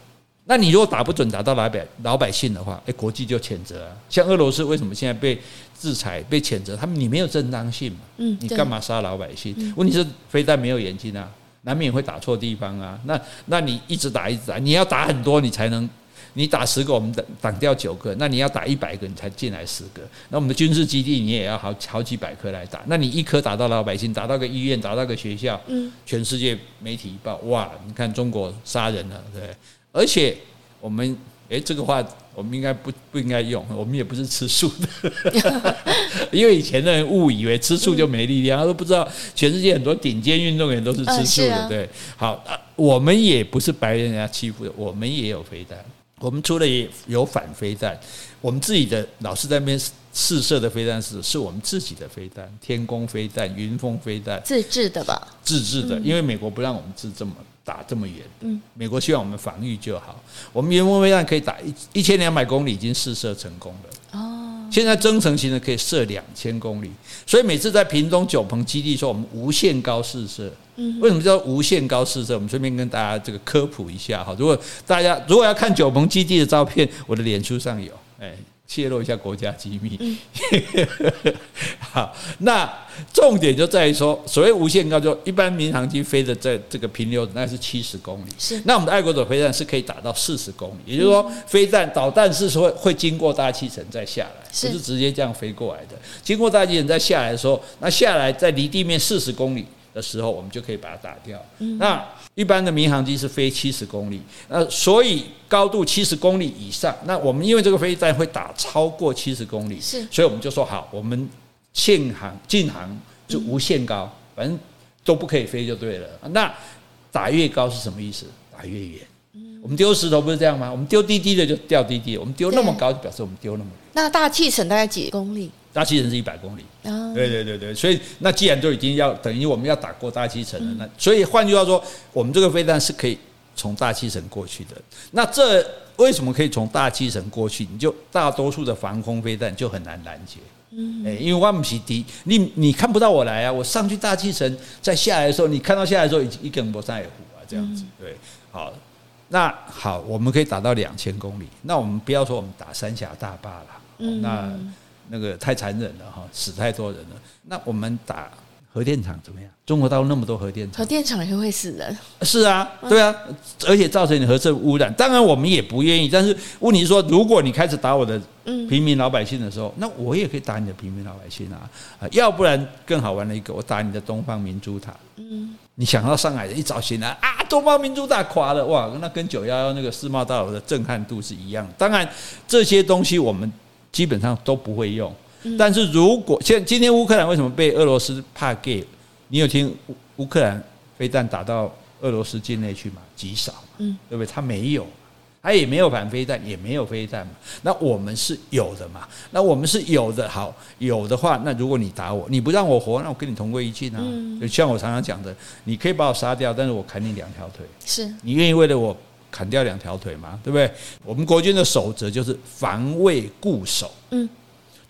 那你如果打不准，打到老百老百姓的话，诶，国际就谴责啊！像俄罗斯为什么现在被制裁、被谴责？他们你没有正当性嘛？嗯，你干嘛杀老百姓？问题是非但没有眼睛啊，难免会打错地方啊！那那你一直打一直打，你要打很多，你才能。你打十个，我们挡挡掉九个，那你要打一百个，你才进来十个。那我们的军事基地，你也要好好几百颗来打。那你一颗打到老百姓，打到个医院，打到个学校，嗯，全世界媒体一报，哇，你看中国杀人了，对。而且我们，诶，这个话我们应该不不应该用，我们也不是吃素的，因为以前的人误以为吃素就没力量，他都不知道全世界很多顶尖运动员都是吃素的，对。好，我们也不是白人家欺负的，我们也有飞弹。我们除了有反飞弹，我们自己的老是在那边试射的飞弹是是我们自己的飞弹，天宫飞弹、云峰飞弹，自制的吧？自制的，因为美国不让我们自这么打这么远。嗯，美国希望我们防御就好。我们云峰飞弹可以打一一千两百公里，已经试射成功了。哦，现在增程型的可以射两千公里，所以每次在屏东九鹏基地说我们无限高试射。嗯为什么叫无限高试射？我们顺便跟大家这个科普一下哈。如果大家如果要看九鹏基地的照片，我的脸书上有，哎，泄露一下国家机密。嗯、好，那重点就在于说，所谓无限高，就一般民航机飞的在这个平流，那是七十公里。是，那我们的爱国者飞弹是可以打到四十公里，也就是说，飞弹导弹是说会经过大气层再下来，不是直接这样飞过来的。经过大气层再下来的时候，那下来在离地面四十公里。的时候，我们就可以把它打掉。那一般的民航机是飞七十公里，那所以高度七十公里以上，那我们因为这个飞弹会打超过七十公里，是，所以我们就说好，我们限航禁航就无限高，反正都不可以飞就对了。那打越高是什么意思？打越远。我们丢石头不是这样吗？我们丢低低的就掉低低，我们丢那么高就表示我们丢那么远。那大气层大概几公里？大气层是一百公里，对对对对，所以那既然都已经要等于我们要打过大气层了，那所以换句话说，我们这个飞弹是可以从大气层过去的。那这为什么可以从大气层过去？你就大多数的防空飞弹就很难拦截，嗯，因为万不起敌，你你看不到我来啊，我上去大气层再下来的时候，你看到下来的时候已经一根不在乎啊，这样子，对，好，那好，我们可以打到两千公里，那我们不要说我们打三峡大坝了，那。那个太残忍了哈，死太多人了。那我们打核电厂怎么样？中国大陆那么多核电厂，核电厂也会死人。是啊，对啊，而且造成你核色污染。当然我们也不愿意，但是问题是说，如果你开始打我的平民老百姓的时候，那我也可以打你的平民老百姓啊。啊，要不然更好玩的一个，我打你的东方明珠塔。嗯，你想到上海人一早醒来啊，东方明珠塔垮了，哇，那跟九幺幺那个世贸大楼的震撼度是一样的。当然这些东西我们。基本上都不会用，但是如果现今天乌克兰为什么被俄罗斯怕 gay？你有听乌克兰飞弹打到俄罗斯境内去吗？极少，嗯，对不对？他没有，他也没有反飞弹，也没有飞弹嘛。那我们是有的嘛？那我们是有的，好，有的话，那如果你打我，你不让我活，那我跟你同归于尽啊。就像我常常讲的，你可以把我杀掉，但是我砍你两条腿，是你愿意为了我？砍掉两条腿嘛，对不对？我们国军的守则就是防卫固守，嗯，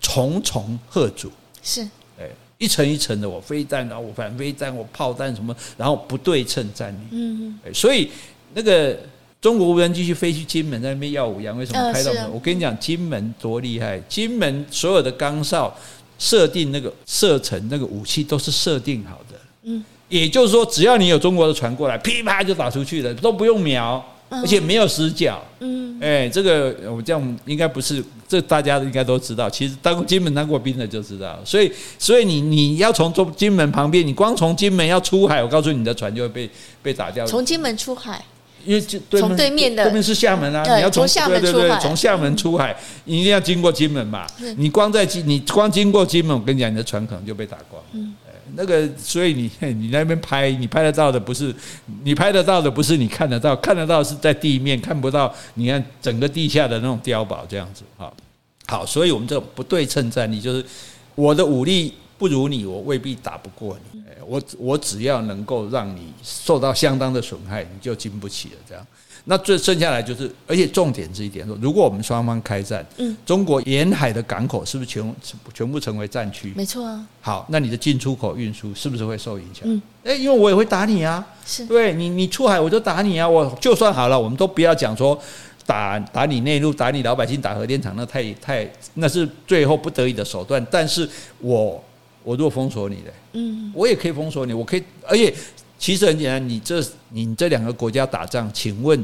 重重贺阻，是，哎，一层一层的，我飞弹，然后我反飞弹，我炮弹什么，然后不对称战力，嗯，所以那个中国无人机去飞去金门，在那边耀武扬威，什么拍到？我跟你讲，金门多厉害，金门所有的岗哨设定那个射程那个武器都是设定好的，嗯，也就是说，只要你有中国的船过来，噼啪就打出去了，都不用瞄。而且没有死角，嗯，哎，这个我这样应该不是，这大家应该都知道。其实当金门当过兵的就知道，所以，所以你你要从中金门旁边，你光从金门要出海，我告诉你，你的船就会被被打掉。从金门出海，因为就对，从对面的对面是厦门啊，你要从厦门出海，从厦门出海，你一定要经过金门嘛。你光在金，你光经过金门，我跟你讲，你的船可能就被打光。嗯。那个，所以你 你那边拍，你拍得到的不是你拍得到的不是你看得到，看得到是在地面看不到。你看整个地下的那种碉堡这样子，好，好，所以我们这种不对称战力就是我的武力不如你，我未必打不过你。我我只要能够让你受到相当的损害，你就经不起了这样。那最剩下来就是，而且重点是一点说，如果我们双方开战，嗯，中国沿海的港口是不是全全部成为战区？没错啊。好，那你的进出口运输是不是会受影响？嗯，诶，因为我也会打你啊，是对你，你出海我就打你啊，我就算好了，我们都不要讲说打打你内陆，打你老百姓，打核电厂，那太太那是最后不得已的手段。但是我我如果封锁你的，嗯，我也可以封锁你，我可以，而且。其实很简单，你这你这两个国家打仗，请问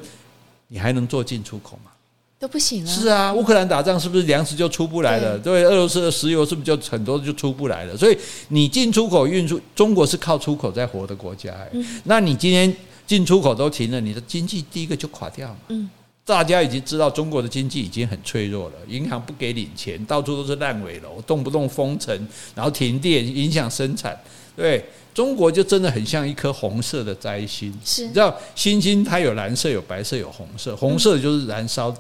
你还能做进出口吗？都不行了。是啊，乌克兰打仗是不是粮食就出不来了？对，俄罗斯的石油是不是就很多就出不来了？所以你进出口运输，中国是靠出口在活的国家，欸。嗯，那你今天进出口都停了，你的经济第一个就垮掉嘛。嗯，大家已经知道中国的经济已经很脆弱了，银行不给领钱，到处都是烂尾楼，动不动封城，然后停电，影响生产。对，中国就真的很像一颗红色的摘星。是，你知道星星它有蓝色、有白色、有红色，红色就是燃烧。嗯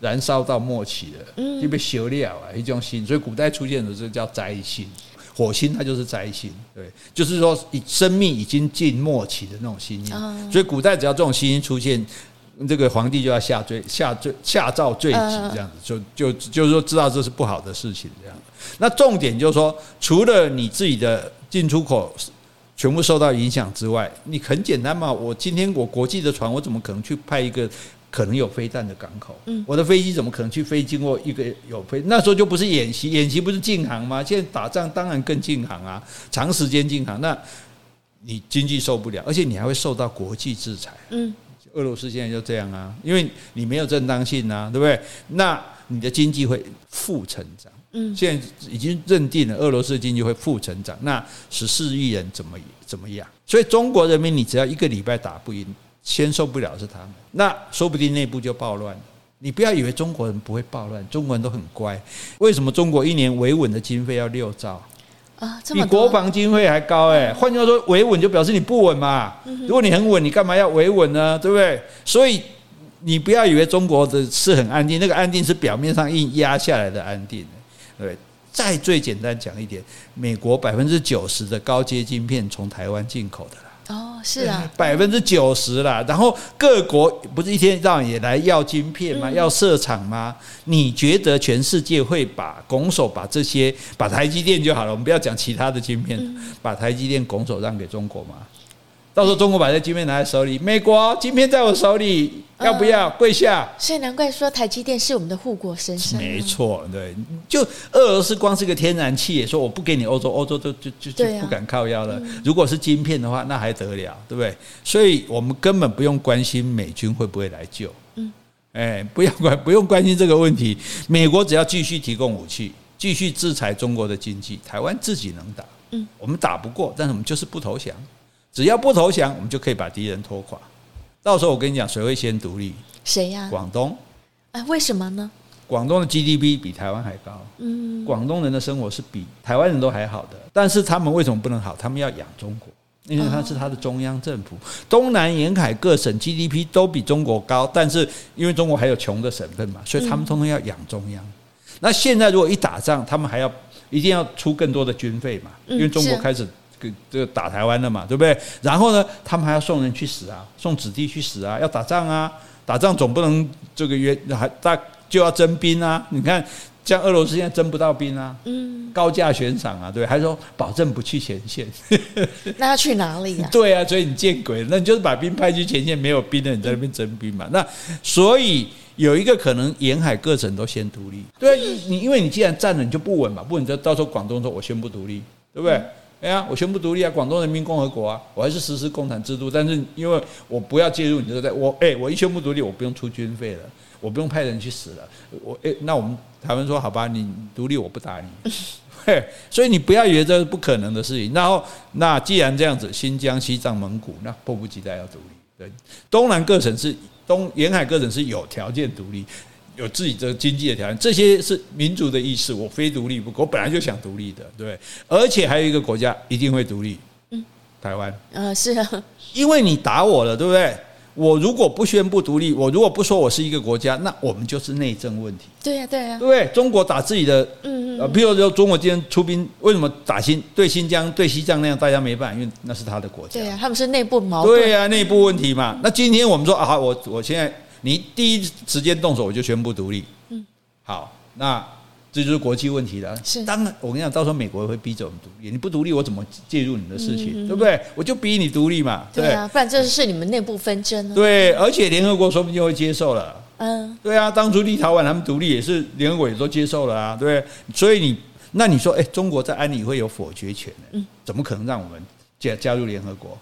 燃烧到末期了，就被修掉啊！一种星，所以古代出现的这叫灾星，火星它就是灾星，对，就是说生命已经近末期的那种星星。所以古代只要这种星星出现，这个皇帝就要下罪、下罪、下诏罪己，这样子就就就是说知道这是不好的事情，这样。那重点就是说，除了你自己的进出口全部受到影响之外，你很简单嘛，我今天我国际的船，我怎么可能去派一个？可能有飞弹的港口，我的飞机怎么可能去飞经过一个有飞？那时候就不是演习，演习不是禁航吗？现在打仗当然更禁航啊，长时间禁航，那你经济受不了，而且你还会受到国际制裁。嗯，俄罗斯现在就这样啊，因为你没有正当性啊，对不对？那你的经济会负成长。嗯，现在已经认定了俄罗斯经济会负成长，那十四亿人怎么怎么样？所以中国人民，你只要一个礼拜打不赢。先受不了是他们，那说不定内部就暴乱。你不要以为中国人不会暴乱，中国人都很乖。为什么中国一年维稳的经费要六兆啊？比国防经费还高哎！换句话说，维稳就表示你不稳嘛。如果你很稳，你干嘛要维稳呢？对不对？所以你不要以为中国的是很安定，那个安定是表面上硬压下来的安定。对，再最简单讲一点，美国百分之九十的高阶晶片从台湾进口的啦。哦，是啊，百分之九十啦。然后各国不是一天到晚也来要晶片吗？要设厂吗？你觉得全世界会把拱手把这些把台积电就好了？我们不要讲其他的晶片，把台积电拱手让给中国吗？到时候中国把这晶片拿在手里，美国晶片在我手里，要不要跪下？所以难怪说台积电是我们的护国神山。没错，对，就俄罗斯光是个天然气，说我不给你欧洲，欧洲都就就就不敢靠腰了。如果是晶片的话，那还得了，对不对？所以我们根本不用关心美军会不会来救。嗯，哎，不要关不用关心这个问题。美国只要继续提供武器，继续制裁中国的经济，台湾自己能打。嗯，我们打不过，但是我们就是不投降。只要不投降，我们就可以把敌人拖垮。到时候我跟你讲，谁会先独立？谁呀？广东。啊，为什么呢？广东的 GDP 比台湾还高。嗯。广东人的生活是比台湾人都还好的，但是他们为什么不能好？他们要养中国，因为他是他的中央政府。东南沿海各省 GDP 都比中国高，但是因为中国还有穷的省份嘛，所以他们通通要养中央。那现在如果一打仗，他们还要一定要出更多的军费嘛，因为中国开始。这个打台湾的嘛，对不对？然后呢，他们还要送人去死啊，送子弟去死啊，要打仗啊，打仗总不能这个约还大就要征兵啊。你看，像俄罗斯现在征不到兵啊，嗯，高价悬赏啊，对，还说保证不去前线，那要去哪里呀？对啊，所以你见鬼了，那你就是把兵派去前线，没有兵的你在那边征兵嘛。那所以有一个可能，沿海各省都先独立。对啊，你因为你既然站了，你就不稳嘛，不稳就到时候广东说我宣布独立，对不对？哎呀，我宣布独立啊！广东人民共和国啊，我还是实施共产制度，但是因为我不要介入你这个，在我哎，我一宣布独立，我不用出军费了，我不用派人去死了，我哎，那我们台湾说好吧，你独立我不打你，嘿，所以你不要以为这是不可能的事情。然后那既然这样子，新疆、西藏、蒙古那迫不及待要独立，对，东南各省是东沿海各省是有条件独立。有自己的经济的条件，这些是民族的意识。我非独立不可，我本来就想独立的，对。而且还有一个国家一定会独立，嗯，台湾。呃，是啊，因为你打我了，对不对？我如果不宣布独立，我如果不说我是一个国家，那我们就是内政问题。对呀，对呀，对不对？中国打自己的，嗯嗯，呃，譬如说中国今天出兵，为什么打新对新疆、对西藏那样，大家没办法，因为那是他的国家。对呀，他们是内部矛盾。对呀，内部问题嘛。那今天我们说啊，我我现在。你第一时间动手，我就宣布独立。嗯，好，那这就是国际问题了。是，当然我跟你讲，到时候美国会逼着我们独立。你不独立，我怎么介入你的事情？对不对？我就逼你独立嘛。对啊，不然这是你们内部纷争。对，而且联合国说不定就会接受了。嗯，对啊，当初立陶宛他们独立也是联合国也都接受了啊。对，所以你那你说，哎，中国在安理会有否决权呢？嗯，怎么可能让我们加加入联合国？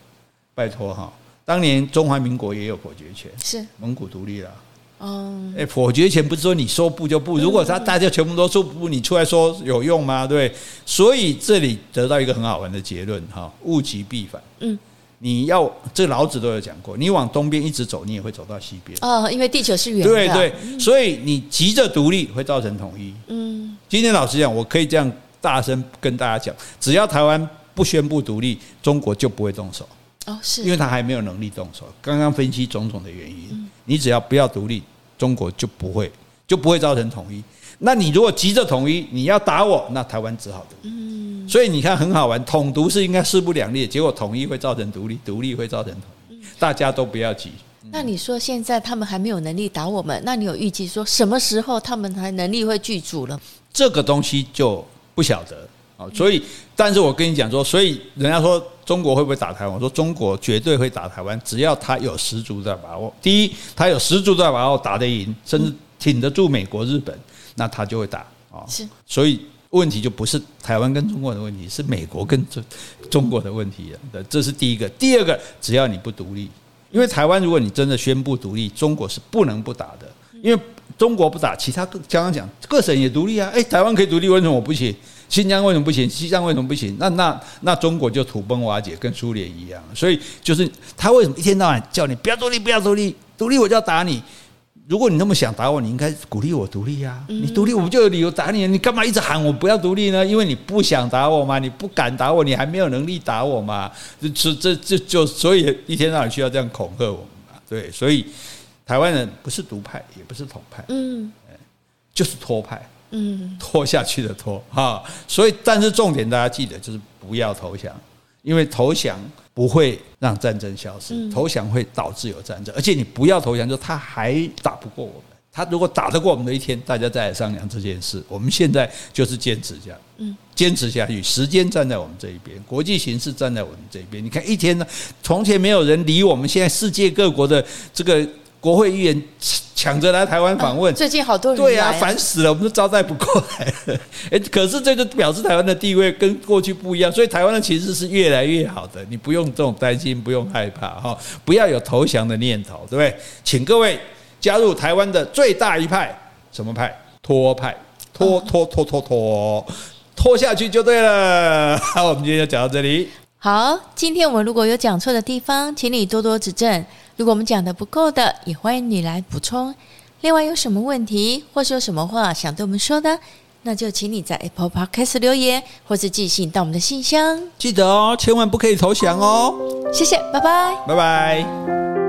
拜托哈。当年中华民国也有否决权，是蒙古独立了，嗯，哎，否决权不是说你说不就不，如果他大家全部都说不，你出来说有用吗？对，所以这里得到一个很好玩的结论哈，物极必反。嗯，你要这老子都有讲过，你往东边一直走，你也会走到西边。哦，因为地球是圆的。对对，所以你急着独立会造成统一。嗯，今天老实讲，我可以这样大声跟大家讲，只要台湾不宣布独立，中国就不会动手。哦，是因为他还没有能力动手。刚刚分析种种的原因，你只要不要独立，中国就不会就不会造成统一。那你如果急着统一，你要打我，那台湾只好独立。嗯，所以你看很好玩，统独是应该势不两立，结果统一会造成独立，独立会造成统一。大家都不要急。那你说现在他们还没有能力打我们，那你有预计说什么时候他们才能力会具足了？这个东西就不晓得啊。所以，但是我跟你讲说，所以人家说。中国会不会打台湾？我说中国绝对会打台湾，只要他有十足的把握。第一，他有十足的把握打得赢，甚至挺得住美国、日本，那他就会打啊。是，所以问题就不是台湾跟中国的问题，是美国跟中中国的问题了。这是第一个。第二个，只要你不独立，因为台湾如果你真的宣布独立，中国是不能不打的。因为中国不打，其他各刚刚讲各省也独立啊。诶，台湾可以独立，为什么我不行？新疆为什么不行？西藏为什么不行？那那那中国就土崩瓦解，跟苏联一样。所以就是他为什么一天到晚叫你不要独立，不要独立，独立我就要打你。如果你那么想打我，你应该鼓励我独立呀。你独立，我们就有理由打你。你干嘛一直喊我不要独立呢？因为你不想打我嘛，你不敢打我，你还没有能力打我嘛。这这这就所以一天到晚需要这样恐吓我们嘛。对，所以台湾人不是独派，也不是统派，嗯，就是托派。嗯，拖下去的拖哈，所以但是重点大家记得就是不要投降，因为投降不会让战争消失，投降会导致有战争，而且你不要投降，就他还打不过我们，他如果打得过我们的一天，大家再来商量这件事。我们现在就是坚持这样，嗯，坚持下去，时间站在我们这一边，国际形势站在我们这一边。你看一天呢，从前没有人理我们，现在世界各国的这个。国会议员抢着来台湾访问，最近好多人对呀，烦死了，我们都招待不过来了。哎，可是这个表示台湾的地位跟过去不一样，所以台湾的情势是越来越好的，你不用这种担心，不用害怕哈，不要有投降的念头，对不对？请各位加入台湾的最大一派，什么派？拖派，拖拖拖拖拖，拖下去就对了。好，我们今天就讲到这里。好，今天我们如果有讲错的地方，请你多多指正。如果我们讲的不够的，也欢迎你来补充。另外，有什么问题或是有什么话想对我们说的，那就请你在 Apple Podcast 留言，或是寄信到我们的信箱。记得哦，千万不可以投降哦。谢谢，拜拜，拜拜。